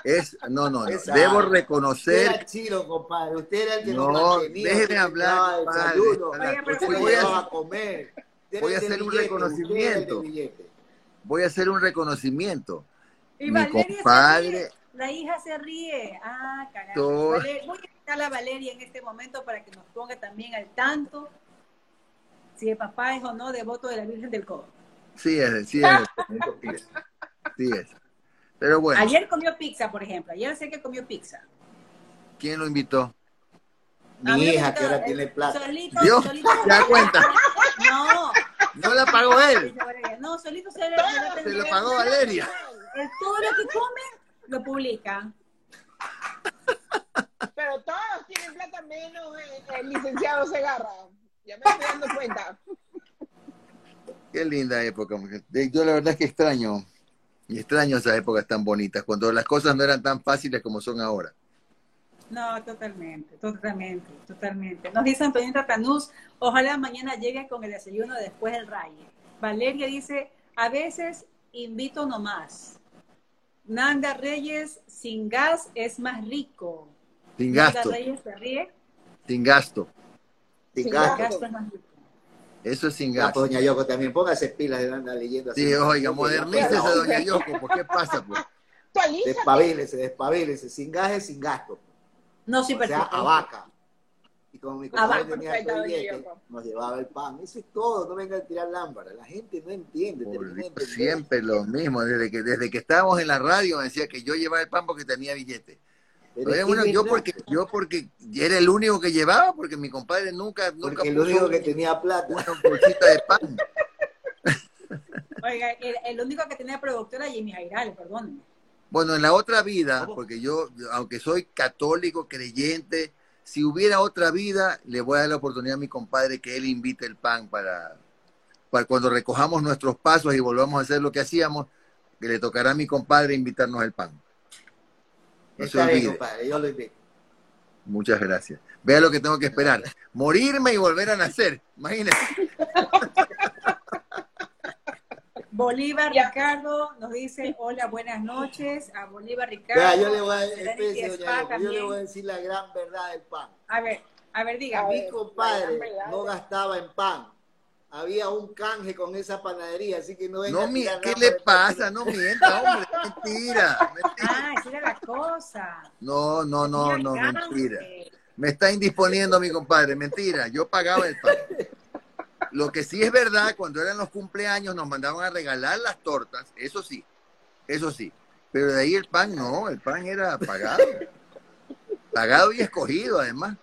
Es, no, no, no. Debo reconocer. Usted era chino, compadre. Usted era el que no, mantenía. Déjeme hablar, compadre. voy a, a comer. Voy a hacer un reconocimiento. Voy a hacer un reconocimiento. Y Mi compadre. La hija se ríe. Ah, carajo. Voy a invitar a Valeria en este momento para que nos ponga también al tanto si el papá es o no devoto de la Virgen del Codo. Sí es, [LAUGHS] sí es. Sí es. Pero bueno. Ayer comió pizza, por ejemplo. Ayer sé que comió pizza. ¿Quién lo invitó? Mi hija, que ahora tiene plata. Solito, ¿Yo? solito. ¿Ya cuenta? [LAUGHS] No. No la pagó él. [LAUGHS] No, solito se, se lo pagó Valeria. El, todo lo que come lo publica. Pero todos tienen plata menos el, el licenciado Segarra. Ya me estoy dando cuenta. Qué linda época. Yo la verdad es que extraño, y extraño esas épocas tan bonitas, cuando las cosas no eran tan fáciles como son ahora. No, totalmente, totalmente, totalmente. Nos dice Antonieta Tanús, ojalá mañana llegue con el desayuno después del raye. Valeria dice, a veces invito nomás. Nanda Reyes, sin gas es más rico. Sin gasto. Nanda Reyes se ríe. Sin gasto. Sin, gasto. es más rico. Eso es sin gasto. doña Yoko también, póngase pilas de andar leyendo así. Sí, oiga, modernícese a doña Yoko, ¿por qué pasa? Pues? Despabilese, despabilese, sin gajes, sin gasto. No, sí, o sea, a vaca. Y como mi compadre tenía el billete, nos llevaba el pan. Eso es todo, no venga a tirar lámpara. La gente no entiende. siempre lo mismo, desde que, desde que estábamos en la radio me decía que yo llevaba el pan porque tenía billete bueno, yo porque, yo porque era el único que llevaba, porque mi compadre nunca, nunca porque el único que tenía plata. Una bolsita de pan. [LAUGHS] Oiga, el, único que tenía productora Jimmy Jairales, perdón. Bueno, en la otra vida, porque yo, aunque soy católico, creyente, si hubiera otra vida, le voy a dar la oportunidad a mi compadre que él invite el pan para, para cuando recojamos nuestros pasos y volvamos a hacer lo que hacíamos, que le tocará a mi compadre invitarnos el pan. Muchas gracias. Vea lo que tengo que esperar. Morirme y volver a nacer. Imagínese. [LAUGHS] Bolívar Ricardo nos dice hola, buenas noches. A Bolívar Ricardo. yo, le voy a, decir la gran verdad del pan. A ver, a ver, diga. Mi compadre no gastaba en pan había un canje con esa panadería, así que no No, ¿qué le pasa? No mienta, hombre, mentira, mentira. [LAUGHS] Ah, esa era la cosa. No, no, no, no, mentira. Me está indisponiendo mi compadre, mentira, yo pagaba el pan. [LAUGHS] Lo que sí es verdad, cuando eran los cumpleaños nos mandaban a regalar las tortas, eso sí, eso sí. Pero de ahí el pan no, el pan era pagado. Pagado y escogido además.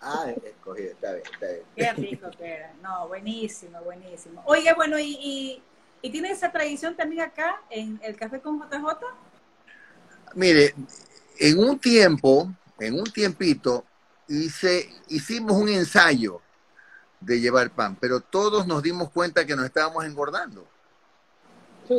Ah, escogido, está bien, está bien. Qué rico que era. No, buenísimo, buenísimo. Oye, bueno, ¿y, y, tiene esa tradición también acá en el café con JJ? Mire, en un tiempo, en un tiempito, hice, hicimos un ensayo de llevar pan, pero todos nos dimos cuenta que nos estábamos engordando.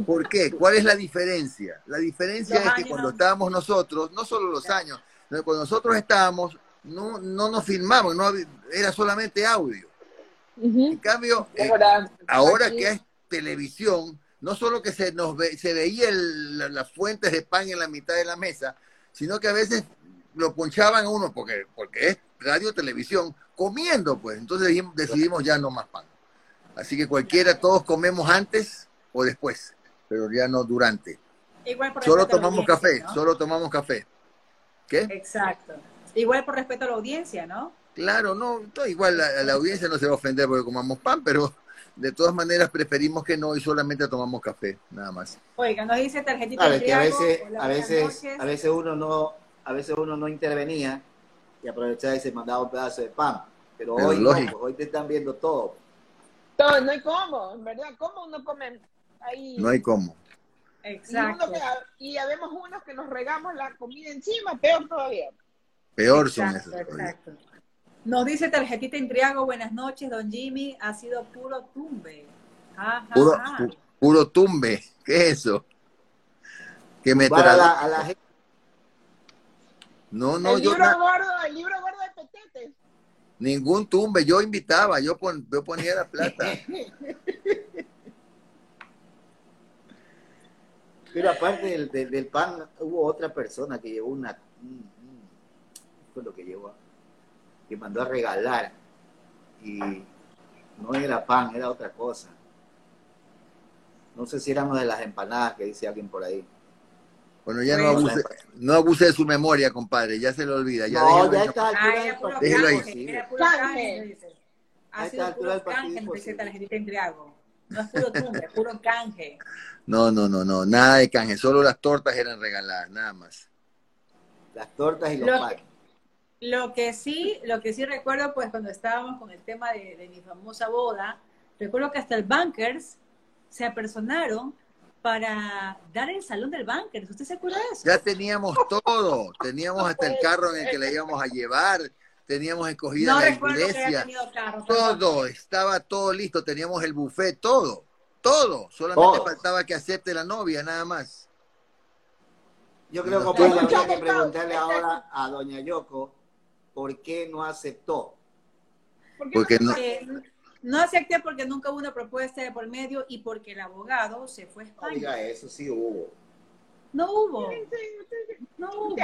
¿Por qué? ¿Cuál es la diferencia? La diferencia es que cuando estábamos nosotros, no solo los años, cuando nosotros estábamos, no, no nos filmamos, no era solamente audio. En cambio, eh, ahora que es televisión, no solo que se nos se veía las fuentes de pan en la mitad de la mesa, sino que a veces lo ponchaban a uno porque, porque es radio televisión comiendo, pues. Entonces decidimos ya no más pan. Así que cualquiera, todos comemos antes o después, pero ya no durante. solo tomamos café, solo tomamos café. ¿Qué? Exacto. Igual por respeto a la audiencia, ¿no? Claro, no, igual la, la, audiencia no se va a ofender porque comamos pan, pero de todas maneras preferimos que no y solamente tomamos café, nada más. Oiga, nos dice tarjetita claro, que a veces, a veces, a veces uno no, a veces uno no intervenía y aprovechaba y se mandaba un pedazo de pan. Pero, hoy no, pues, hoy te están viendo todo. Todo, no hay cómo, en verdad, ¿cómo uno come ahí? No hay cómo. Exacto. Y, habemos unos que nos regamos la comida encima, peor todavía. Peor son esos. Exacto. Nos dice Tarjetita Intriago, buenas noches, don Jimmy, ha sido puro tumbe. puro, puro tumbe, ¿qué es eso? Que me trae a la gente. No, no, el yo. Libro gordo, el libro gordo de Petete. Ningún tumbe, yo invitaba, yo, yo ponía la plata. [LAUGHS] Pero aparte del, del, pan, hubo otra persona que llevó una. fue lo que llevó? Que mandó a regalar. Y no era pan, era otra cosa. No sé si éramos de las empanadas que dice alguien por ahí. Bueno, ya no abuse, no abuse de su memoria, compadre, ya se le olvida. Ya no, ya está déjelo ahí. Ha sido puro canje, dice tarjetita Intriago. No es puro tumbe, es puro canje. No, no, no, no, nada de canje, solo las tortas eran regaladas, nada más. Las tortas y los lo lo que sí, lo que sí recuerdo, pues cuando estábamos con el tema de, de mi famosa boda, recuerdo que hasta el Bankers se apersonaron para dar el salón del Bankers. ¿Usted se acuerda de eso? Ya teníamos todo, teníamos hasta el carro en el que la íbamos a llevar, teníamos escogida la iglesia, todo, estaba todo listo, teníamos el buffet, todo. Todo, solamente faltaba que acepte la novia, nada más. Yo creo que habría que preguntarle ahora a doña Yoko por qué no aceptó. Porque no, no acepté porque nunca hubo una propuesta de por medio y porque el abogado se fue a España. Oiga, eso sí hubo. No hubo. No hubo.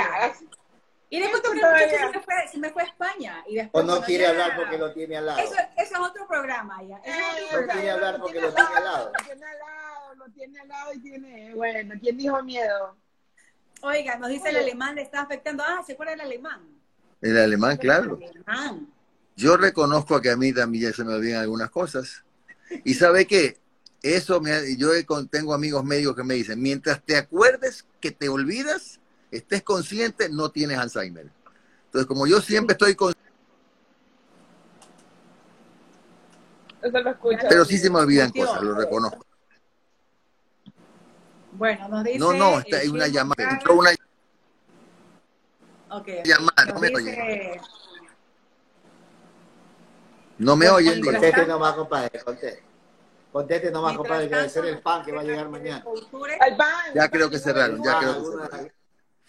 Y después se me, fue, se me fue a España. Y después, o no quiere hablar porque lo tiene al lado. Eso, eso es otro programa ya. no quiere hablar porque lo tiene al lado. Lo tiene al lado, lo tiene al lado y tiene, bueno, ¿quién dijo miedo? Oiga, nos dice el alemán, le está afectando. Ah, ¿se acuerda el alemán? El alemán, claro. El alemán. Yo reconozco que a mí también ya se me olvidan algunas cosas. Y sabe qué, eso me, yo tengo amigos médicos que me dicen, mientras te acuerdes que te olvidas, estés consciente, no tienes Alzheimer. Entonces, como yo siempre estoy consciente, pero sí se me olvidan cosas, lo reconozco. Bueno, nos dice. No, no, hay una llamada. Entró una okay. llamada. No me oye. No me oyen. Conteste nomás, compadre. Conteste. Conteste nomás, compadre, que debe ser el pan que va a llegar mañana. El pan. Ya creo que cerraron, ya creo que cerraron.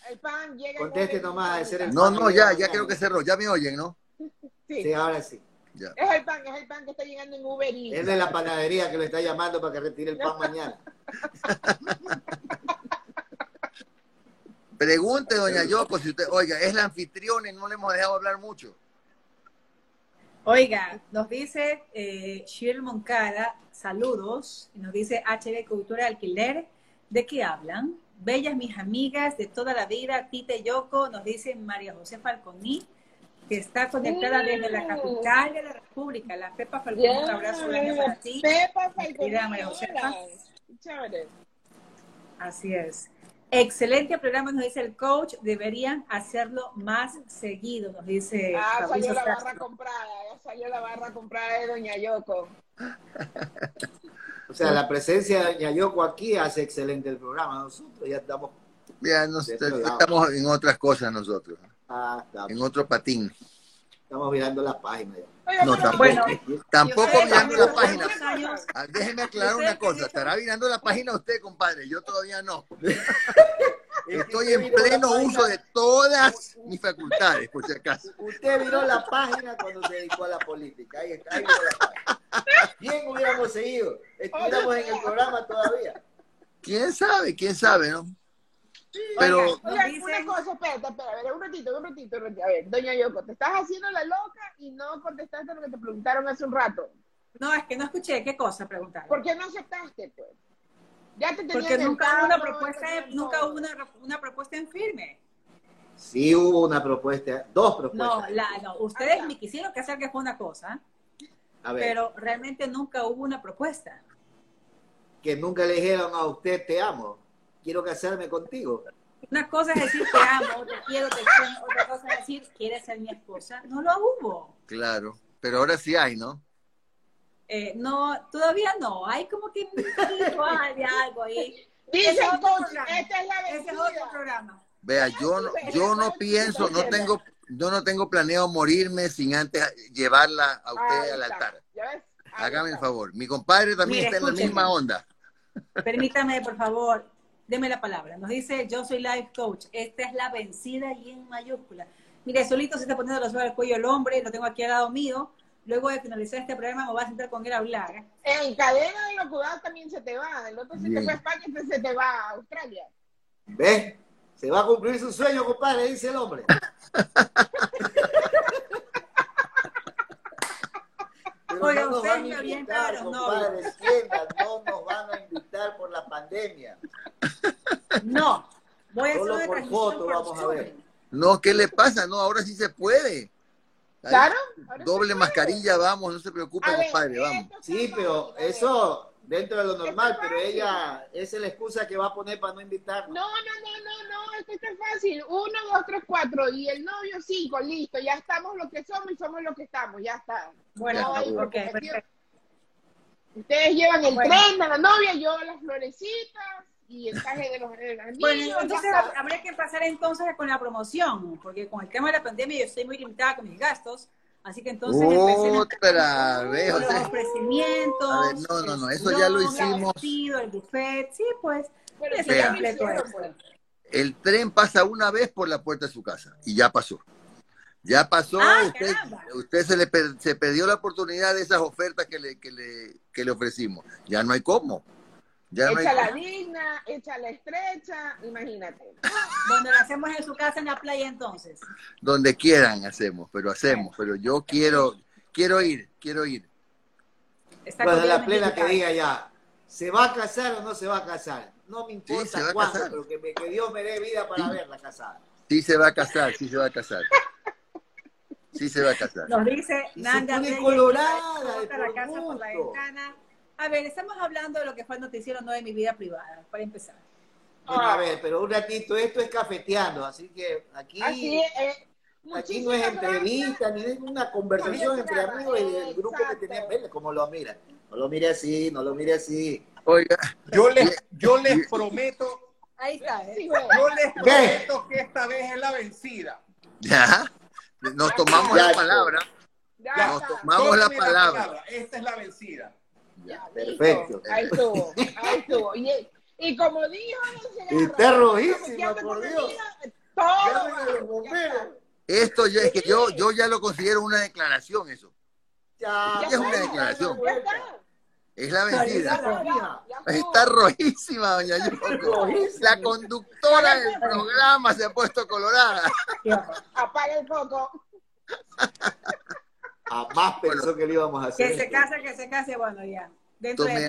El pan llega. Conteste nomás, de ser el no, pan. No, no, ya, ya creo que cerró. Ya me oyen, ¿no? Sí, sí ahora sí. Ya. Es el pan, es el pan que está llegando en Uber Es de la panadería que le está llamando para que retire el pan mañana. [LAUGHS] Pregunte, doña Yoko, si usted, oiga, es la anfitriona y no le hemos dejado hablar mucho. Oiga, nos dice eh, Moncada, saludos, nos dice HB Cultura Alquiler, ¿de qué hablan? Bellas mis amigas de toda la vida, Tite Yoko, nos dice María José Falconi, que está conectada desde la capital de la República, la Pepa Falconi, un abrazo para ti. Pepa Falconi, María Josefa. Así es. Excelente programa, nos dice el coach. Deberían hacerlo más seguido, nos dice. Ah, salió la barra comprada, ya salió la barra comprada de Doña Yoko. [LAUGHS] o sea, la presencia de Doña Yoko aquí hace excelente el programa. Nosotros ya estamos. Ya estamos en otras cosas nosotros. Ah, en otro patín. Estamos mirando la página. No, tampoco, bueno, tampoco mirando la página. Ah, déjeme aclarar una cosa. Estará mirando la página usted, compadre. Yo todavía no. [LAUGHS] Estoy en pleno uso de todas mis facultades, por si acaso. Usted miró la página cuando se dedicó a la política. Ahí está, ahí la Bien hubiéramos seguido. Estuviéramos en el programa todavía. ¿Quién sabe? ¿Quién sabe, no? Pero. Oiga, una cosa, espérate, espera, a ver, un ratito, un ratito, un ratito. A ver, doña Yoko, te estás haciendo la loca y no contestaste lo que te preguntaron hace un rato. No, es que no escuché. ¿Qué cosa preguntaron? ¿Por qué no aceptaste, pues? Ya te Porque nunca hubo una propuesta, nunca hubo una, una, propuesta en firme. Sí hubo una propuesta, dos propuestas. No, la, no ustedes me quisieron que hacer que fue una cosa. pero realmente nunca hubo una propuesta. Que nunca le dijeron a usted te amo, quiero casarme contigo. Una cosa es decir te amo, te quiero, te quiero, otra cosa es decir quieres ser mi esposa. No lo hubo. Claro, pero ahora sí hay, ¿no? Eh, no, todavía no. Hay como que hay algo ahí. Dice esta es la Ese es otro programa. Vea, yo no, yo no pienso, no tengo, yo no tengo planeado morirme sin antes llevarla a usted al altar. Hágame el favor. Mi compadre también está en la misma onda. Permítame, por favor, deme la palabra. Nos dice, yo soy life coach. Esta es la vencida y en mayúscula. Mire, solito se está poniendo los ojos al cuello el hombre, lo tengo aquí al lado mío. Luego de finalizar este programa me voy a sentar con él a hablar. En cadena de locura también se te va. El otro se te fue a España y se te va a Australia. ¿Ves? Se va a cumplir su sueño, compadre, dice el hombre. [LAUGHS] No me orienta a los compadre, no nos van a invitar por la pandemia. No, voy a Solo hacer por foto vamos a ver. No, ¿qué le pasa? No, ahora sí se puede. Claro. Doble mascarilla, vamos, no se preocupe, compadre, vamos. Sí, pero eso dentro de lo normal, pero ella, esa es la excusa que va a poner para no invitarnos. No, no, no, no, no, esto está fácil. Uno, dos, tres, cuatro, y el novio cinco, listo, ya estamos lo que somos y somos lo que estamos, ya está. Bueno, Ustedes llevan el tren a la novia, yo las florecitas y el traje de los niños. Bueno, entonces habría que pasar entonces con la promoción, porque con el tema de la pandemia yo estoy muy limitada con mis gastos. Así que entonces Otra vez, los ofrecimientos. no, no, no, eso ya lo hicimos. el buffet, sí, pues. el tren pasa una vez por la puerta de su casa y ya pasó. Ya pasó, ah, usted, usted, se le se perdió la oportunidad de esas ofertas que le, que le, que le ofrecimos. Ya no hay cómo. Ya echa la digna, echa la estrecha, imagínate. Donde lo hacemos en su casa en la playa entonces. Donde quieran hacemos, pero hacemos, pero yo quiero, quiero ir, quiero ir. Está la plena que diga ya, ¿se va a casar o no se va a casar? No me importa cuándo, pero que, me, que, Dios me dé vida para verla casada. Sí se va a casar, sí se va a casar. Sí se va a casar. Nos dice Nanda colorada, la casa por la ventana a ver, estamos hablando de lo que fue el noticiero, no de mi vida privada, para empezar. a ver, pero un ratito, esto es cafeteando, así que aquí, eh, aquí no es entrevista, ni es una conversación entre amigos y el grupo que tenía, como lo mira. No lo mire así, no lo mire así. Oiga, yo les, yo les prometo. Ahí está. ¿eh? yo les prometo que esta vez es la vencida. Ya, nos tomamos la palabra. nos tomamos la palabra. Esta es la vencida. Perfecto. Ahí estuvo, ahí estuvo. Y, y como dijo, y está rojísima, por Dios. Todo. Esto ya es que yo, yo ya lo considero una declaración, eso. Ya, es una declaración. Es la vencida. Está rojísima, doña Yoko. La conductora del programa se ha puesto colorada. Apaga el foco. Jamás pensó que lo íbamos a hacer. Que se case, que se case, bueno, ya. Dentro tome, de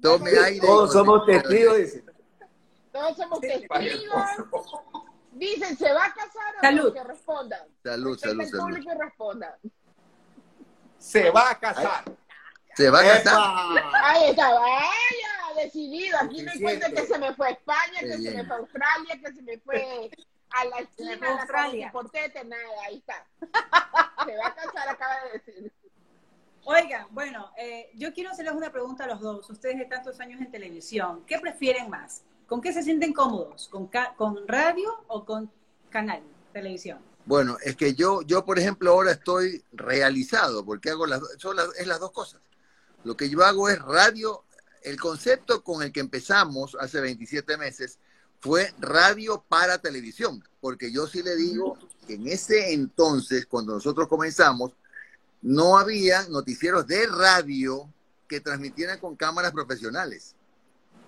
tome [LAUGHS] aire. Todos somos testigos, dice. Todos somos testigos. Dicen, ¿se va a casar o salud. no? Que respondan. Salud, salud, salud. público responda. Se va a casar. Se va a casar. Ahí está, vaya, decidido. Aquí me cuenta que se me fue a España, que se me fue a Australia, que se me fue a la esquina de Australia. Portete, nada, ahí está. Se va a casar, acaba de decir. Oigan, bueno, eh, yo quiero hacerles una pregunta a los dos. Ustedes de tantos años en televisión, ¿qué prefieren más? ¿Con qué se sienten cómodos? ¿Con, con radio o con canal, televisión? Bueno, es que yo, yo por ejemplo, ahora estoy realizado, porque hago las, son las, es las dos cosas. Lo que yo hago es radio. El concepto con el que empezamos hace 27 meses fue radio para televisión, porque yo sí le digo que en ese entonces, cuando nosotros comenzamos, no había noticieros de radio que transmitieran con cámaras profesionales.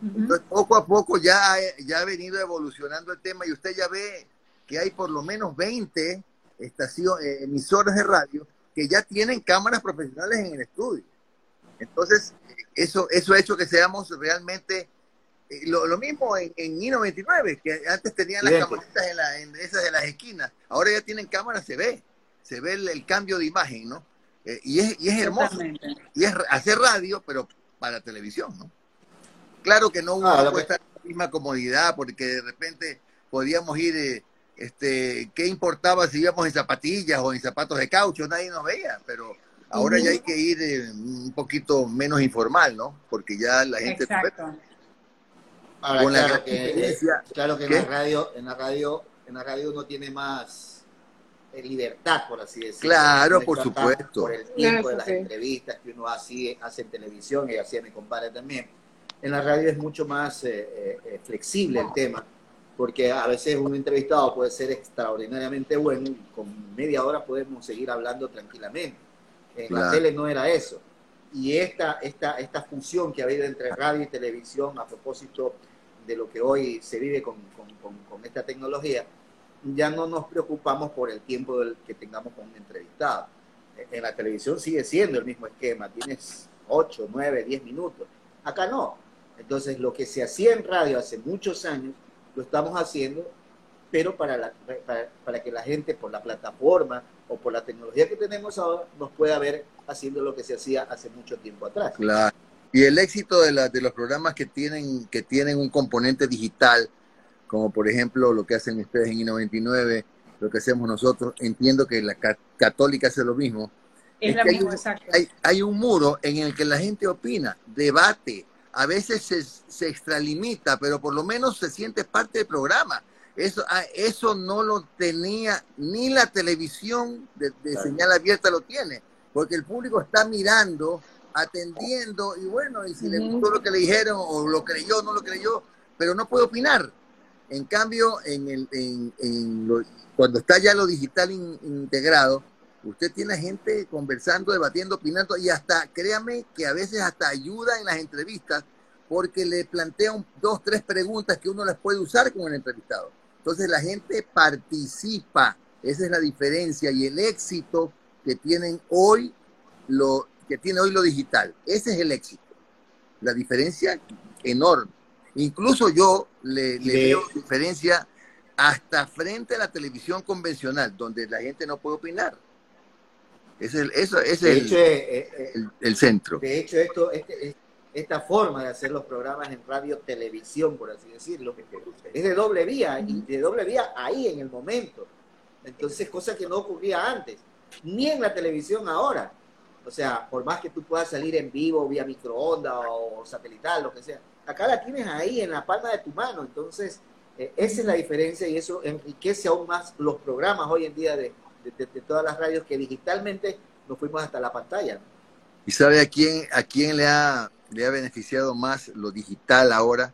Entonces, poco a poco ya, ya ha venido evolucionando el tema y usted ya ve que hay por lo menos 20 estaciones, eh, emisoras de radio que ya tienen cámaras profesionales en el estudio. Entonces, eso, eso ha hecho que seamos realmente eh, lo, mismo en, en I-99, que antes tenían las camaritas en, esas de las esquinas, ahora ya tienen cámaras, se ve, se ve el, cambio de imagen, ¿no? Eh, y, es, y es hermoso. Y es hacer radio, pero para televisión, ¿no? Claro que no ah, uno la misma comodidad, porque de repente podíamos ir, eh, este, ¿qué importaba si íbamos en zapatillas o en zapatos de caucho? Nadie nos veía, pero ahora ya hay que ir eh, un poquito menos informal, ¿no? Porque ya la gente... Exacto. claro, que, claro que en la radio, en la radio, en la radio uno tiene más eh, libertad, por así decirlo. Claro, por supuesto. Por el tiempo de las entrevistas que uno hace, hace en televisión, y así me compadre también. En la radio es mucho más eh, eh, flexible el tema, porque a veces un entrevistado puede ser extraordinariamente bueno y con media hora podemos seguir hablando tranquilamente. En la tele no era eso. Y esta, esta, esta fusión que ha habido entre radio y televisión a propósito de lo que hoy se vive con, con, con esta tecnología, ya no nos preocupamos por el tiempo que tengamos con un entrevistado. En la televisión sigue siendo el mismo esquema, tienes 8, 9, 10 minutos. Acá no. Entonces, lo que se hacía en radio hace muchos años, lo estamos haciendo, pero para, para, que la gente, por la plataforma o por la tecnología que tenemos ahora, nos pueda ver haciendo lo que se hacía hace mucho tiempo atrás. Claro. Y el éxito de, la, de los programas que tienen, que tienen un componente digital, como por ejemplo lo que hacen ustedes en I99, lo que hacemos nosotros. Entiendo que la católica hace lo mismo. Es, hay, un, hay, un muro en el que la gente opina, debate, a veces se, se, extralimita, pero por lo menos se siente parte del programa. Eso, ah, eso no lo tenía ni la televisión de, señal abierta lo tiene, porque el público está mirando, atendiendo, y bueno, y si le gustó lo que le dijeron, o lo creyó, no lo creyó, pero no puede opinar. En cambio, en el, en, cuando está ya lo digital integrado, usted tiene gente conversando, debatiendo, opinando y hasta, créame que a veces hasta ayuda en las entrevistas porque le plantean dos, tres preguntas que uno las puede usar con el entrevistado. Entonces la gente participa, esa es la diferencia y el éxito que tienen hoy lo que tiene hoy lo digital. Ese es el éxito. La diferencia enorme. Incluso yo le, veo diferencia hasta frente a la televisión convencional, donde la gente no puede opinar. Es el, eso es el, eh, eh, el, centro. De hecho, esto, este, esta forma de hacer los programas en radio, televisión, por así decirlo, es de doble vía, y de doble vía ahí en el momento. Entonces, cosa que no ocurría antes, ni en la televisión ahora. O sea, por más que tú puedas salir en vivo vía microondas o satelital, lo que sea, acá la tienes ahí en la palma de tu mano. Entonces, eh, esa es la diferencia y eso enriquece aún más los programas hoy en día de, todas las radios que digitalmente nos fuimos hasta la pantalla. ¿Y sabe a quién, a quién le, ha, le ha beneficiado más lo digital ahora?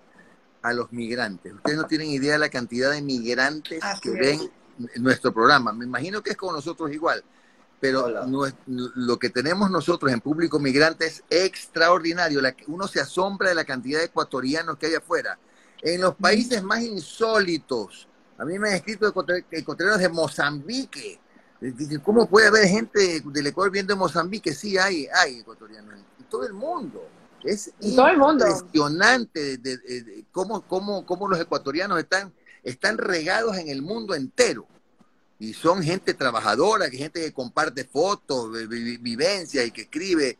A los migrantes. Ustedes no tienen idea de la cantidad de migrantes que ven nuestro programa. Me imagino que es con nosotros igual pero lo que tenemos nosotros en público migrante es extraordinario. uno se asombra de la cantidad de ecuatorianos que hay afuera. En los países más insólitos, a mí me han escrito ecuatorianos de Mozambique. ¿Cómo puede haber gente del Ecuador viendo Mozambique? Sí, hay, hay ecuatorianos en todo el mundo. Es impresionante de, cómo, cómo, cómo los ecuatorianos están, están regados en el mundo entero y son gente trabajadora, que gente que comparte fotos, vivencia y que escribe.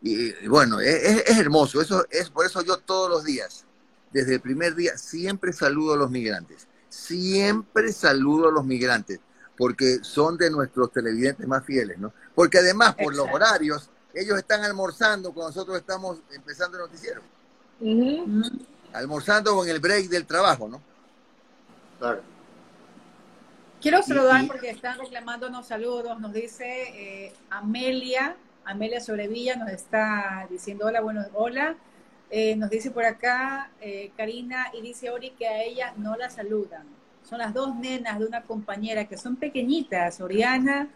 Y, bueno, es, hermoso. Eso es por eso yo todos los días, desde el primer día, siempre saludo a los migrantes. Siempre saludo a los migrantes, porque son de nuestros televidentes más fieles, ¿no? Porque además, por los horarios, ellos están almorzando cuando nosotros estamos empezando el noticiero. Almorzando con el break del trabajo, ¿no? Claro. Quiero saludar porque están reclamándonos saludos. Nos dice eh, Amelia, Amelia Sobrevilla nos está diciendo hola, bueno, hola. Eh, nos dice por acá eh, Karina y dice Ori que a ella no la saludan. Son las dos nenas de una compañera que son pequeñitas, Oriana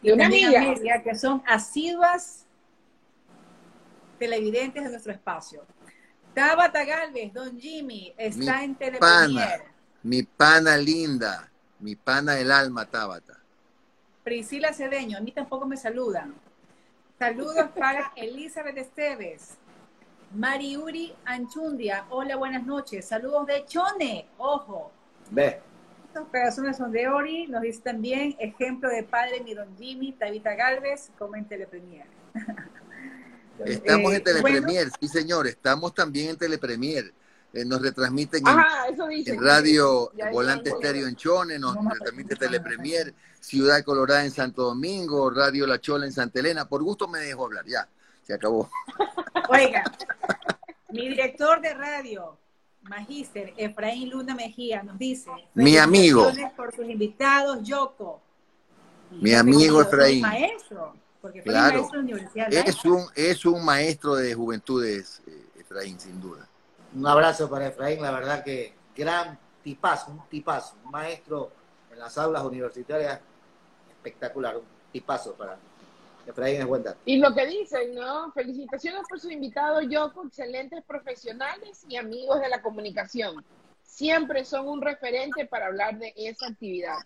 y una Amelia, que son asiduas televidentes de nuestro espacio. Tabata Galvez, Don Jimmy, está en Telepremier. Mi pana linda mi pana del alma, Tabata. Priscila Cedeño, a mí tampoco me saludan. Saludos para [LAUGHS] Elizabeth Esteves. Mariuri Anchundia, hola, buenas noches. Saludos de Chone, ojo. Ve. Estos corazones son de Ori, nos dice también, ejemplo de padre mi don Jimmy, Tabita Galvez, como en Telepremier. Estamos en Telepremier, sí señor, estamos también en Telepremier. Eh, nos retransmiten en, Radio Volante Estéreo en Chone, nos retransmite Telepremier, Ciudad Colorada en Santo Domingo, Radio La Chola en Santa Elena. Por gusto me dejo hablar, ya, se acabó. [LAUGHS] Oiga, mi director de radio, Magíster Efraín Luna Mejía, nos dice: Mi amigo. por sus invitados, Yoko. Mi amigo Efraín. Maestro, porque claro, es un, es un maestro de juventudes, eh, Efraín, sin duda. Un abrazo para Efraín, la verdad que gran tipazo, un tipazo, un maestro en las aulas universitarias espectacular, un tipazo para Efraín es buen Y lo que dicen, ¿no? Felicitaciones por su invitado Yoko, excelentes profesionales y amigos de la comunicación. Siempre son un referente para hablar de esa actividad.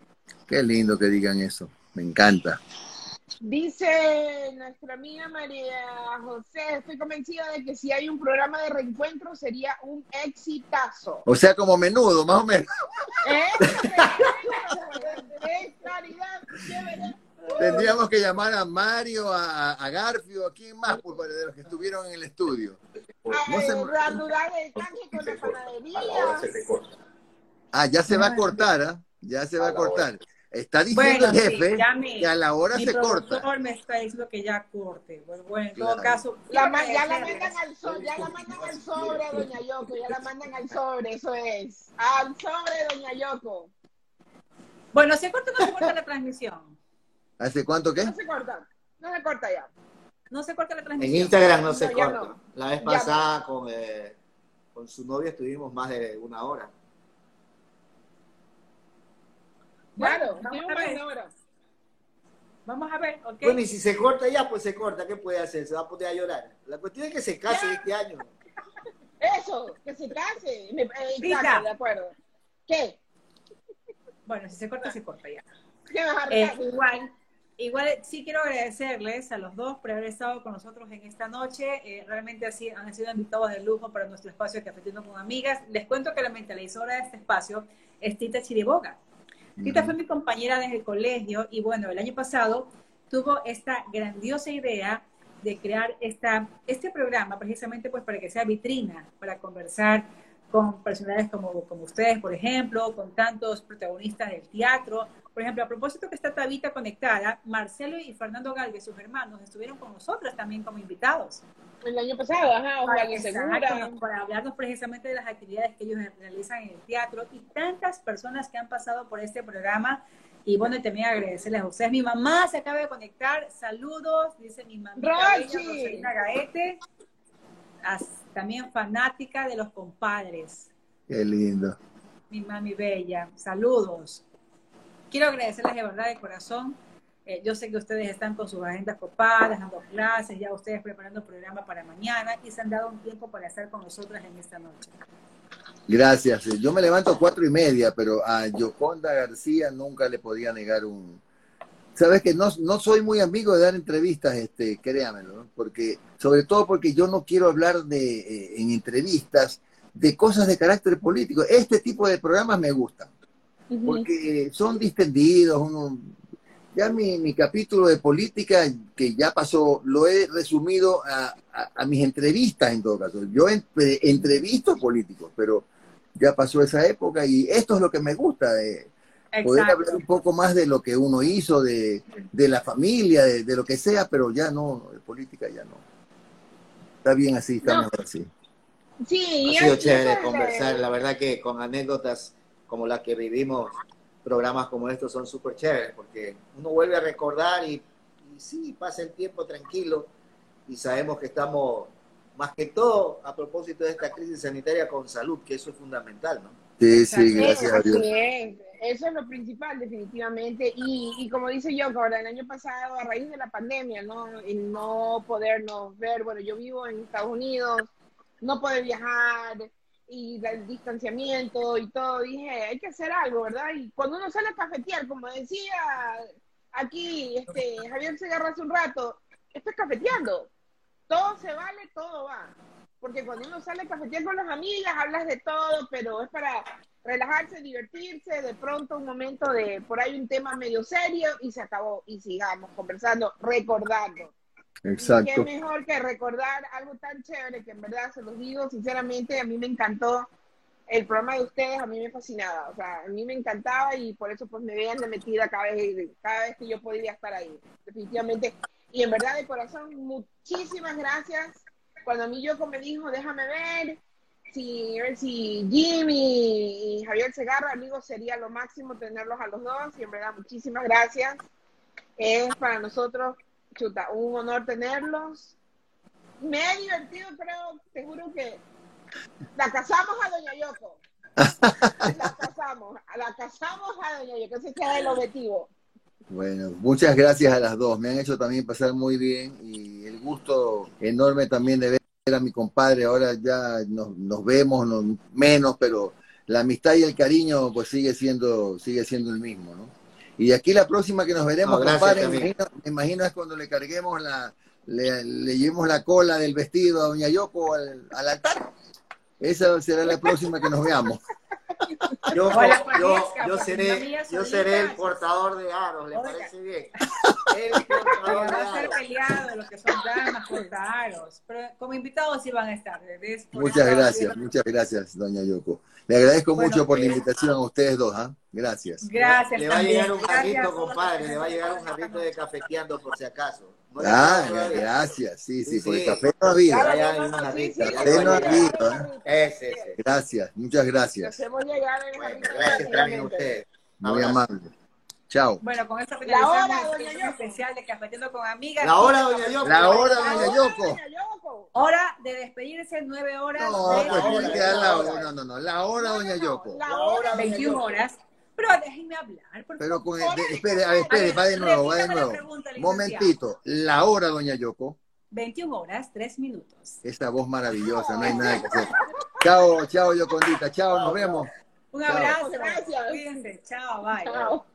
Qué lindo que digan eso, me encanta. Dice nuestra amiga María José, estoy convencida de que si hay un programa de reencuentro sería un exitazo. O sea, como menudo, más o menos. [LAUGHS] Tendríamos que llamar a Mario, a, a Garfio, a quién más, por de los que estuvieron en el estudio. Ah, ya se va a cortar, ¿ah? Ya se va a cortar. Está diciendo el jefe que a la hora se corta. Me está diciendo que ya corte. Bueno, en todo caso. ya la mandan al sobre, ya la mandan al sobre, doña Yoko, ya la mandan al sobre, eso es. Al sobre, doña Yoko. Bueno, ¿se corta o no se corta la transmisión? ¿Hace cuánto qué? No se corta, no se corta ya. No se corta la transmisión. En Instagram no se corta. La vez pasada con, eh, con su novia estuvimos más de una hora. Claro, vamos a ver. Vamos a ver, ok. Bueno, y si se corta ya, pues se corta. ¿Qué puede hacer? Se va a poner a llorar. La cuestión es que se case este año. Eso, que se case. Me, eh, de acuerdo. ¿Qué? Bueno, si se corta, se corta ya. ¿Qué vas a eh, igual, igual sí quiero agradecerles a los dos por haber estado con nosotros en esta noche. Eh, realmente así, han sido invitados de lujo para nuestro espacio de Cafetino con Amigas. Les cuento que la mentalizadora de este espacio es Tita Chiriboga. Tita fue mi compañera desde el colegio y bueno, el año pasado tuvo esta grandiosa idea de crear esta, este programa precisamente pues para que sea vitrina, para conversar con personajes como, como ustedes, por ejemplo, con tantos protagonistas del teatro. Por ejemplo, a propósito que está Tabita conectada, Marcelo y Fernando Galvez, sus hermanos, estuvieron con nosotros también como invitados. El año pasado, ajá, para, para hablarnos precisamente de las actividades que ellos realizan en el teatro y tantas personas que han pasado por este programa. Y bueno, también agradecerles a ustedes. Mi mamá se acaba de conectar. Saludos, dice mi mamá. Rosalina Gaete también fanática de los compadres. Qué lindo. Mi mami bella. Saludos. Quiero agradecerles de verdad de corazón. Eh, yo sé que ustedes están con sus agendas copadas, dando clases, ya ustedes preparando el programa para mañana y se han dado un tiempo para estar con nosotras en esta noche. Gracias. Yo me levanto cuatro y media, pero a Yoconda García nunca le podía negar un, sabes que no, no, soy muy amigo de dar entrevistas, este, créamelo, porque, sobre todo porque yo no quiero hablar de, eh, en entrevistas de cosas de carácter político. Este tipo de programas me gustan, porque son distendidos, uno, ya mi, mi, capítulo de política, que ya pasó, lo he resumido a, a, mis entrevistas en todo caso. Yo entrevisto políticos, pero ya pasó esa época y esto es lo que me gusta. de poder hablar un poco más de lo que uno hizo, de, la familia, de, lo que sea, pero ya no, de política ya no. Está bien así, está mejor así. Sí, ha sido chévere conversar, la verdad que con anécdotas como las que vivimos, programas como estos son súper chéveres, porque uno vuelve a recordar y, y sí, pasa el tiempo tranquilo y sabemos que estamos, más que todo, a propósito de esta crisis sanitaria, con salud, que eso es fundamental, ¿no? Sí, sí, gracias a Dios. Eso es lo principal, definitivamente. Y, y como dice yo, ahora el año pasado, a raíz de la pandemia, ¿no? El no podernos ver, bueno, yo vivo en Estados Unidos, no poder viajar y el distanciamiento y todo, dije, hay que hacer algo, ¿verdad? Y cuando uno sale a cafetear, como decía aquí este, Javier Segarra hace un rato, esto es cafeteando. Todo se vale, todo va. Porque cuando uno sale a cafetear con las amigas, hablas de todo, pero es para relajarse, divertirse, de pronto un momento de por ahí un tema medio serio y se acabó y sigamos conversando, recordando. Exacto. qué mejor que recordar algo tan chévere que en verdad se los digo sinceramente, a mí me encantó el programa de ustedes, a mí me fascinaba, o sea, a mí me encantaba y por eso pues me veían de metida cada vez, cada vez que yo podía estar ahí, definitivamente. Y en verdad de corazón, muchísimas gracias. Cuando a mí Yoko me dijo, déjame ver, si, si Jimmy y Javier Segarra, amigos, sería lo máximo tenerlos a los dos. Y en verdad, muchísimas gracias. Es para nosotros, chuta, un honor tenerlos. Me he divertido, pero te juro que la casamos a Doña Yoko. La casamos, la casamos a Doña Yoko. Ese es el objetivo. Bueno, muchas gracias a las dos. Me han hecho también pasar muy bien y el gusto enorme también de ver era mi compadre, ahora ya nos, vemos menos, pero la amistad y el cariño pues sigue siendo, sigue siendo el mismo, ¿no? Y aquí la próxima que nos veremos, compadre, me imagino, es cuando le carguemos la, le, llevemos la cola del vestido a Doña Yoko al, al altar. Esa será la próxima que nos veamos. Yo, yo, seré, yo seré el portador de aros, ¿le parece bien? [LAUGHS] El portador va a ser peleado los que son damas aros. Pero como invitados sí van a estar. Muchas gracias, muchas gracias, doña Yoko. Le agradezco mucho por la invitación a ustedes dos, ¿ah? Gracias. Gracias. Le va a llegar un jarrito, compadre, le va a llegar un jarrito de cafeteando por si acaso. Ah, gracias, sí, sí, por el café no ha habido. Café no ha habido. ¿eh? Gracias, muchas gracias. gracias también a ustedes. Muy amable. Chao. Bueno, con finalizamos la especial de Cafeteando con Amigas. La hora, doña Yoko. La hora, doña Yoko. Hora de despedirse, nueve horas. No, de pues tiene que dar la hora. No, no, no. La hora, doña Yoko. La hora, 21 horas. Pero déjenme hablar. Por Pero con, espere, a ver, espere, va de nuevo, va de nuevo. Momentito. La hora, doña Yoko. 21 horas, 3 minutos. Esa voz maravillosa, no hay nada que hacer. Chao, chao, Yocondita. Chao, nos vemos. Un abrazo. Gracias. Cuídense. Chao, bye. Chao.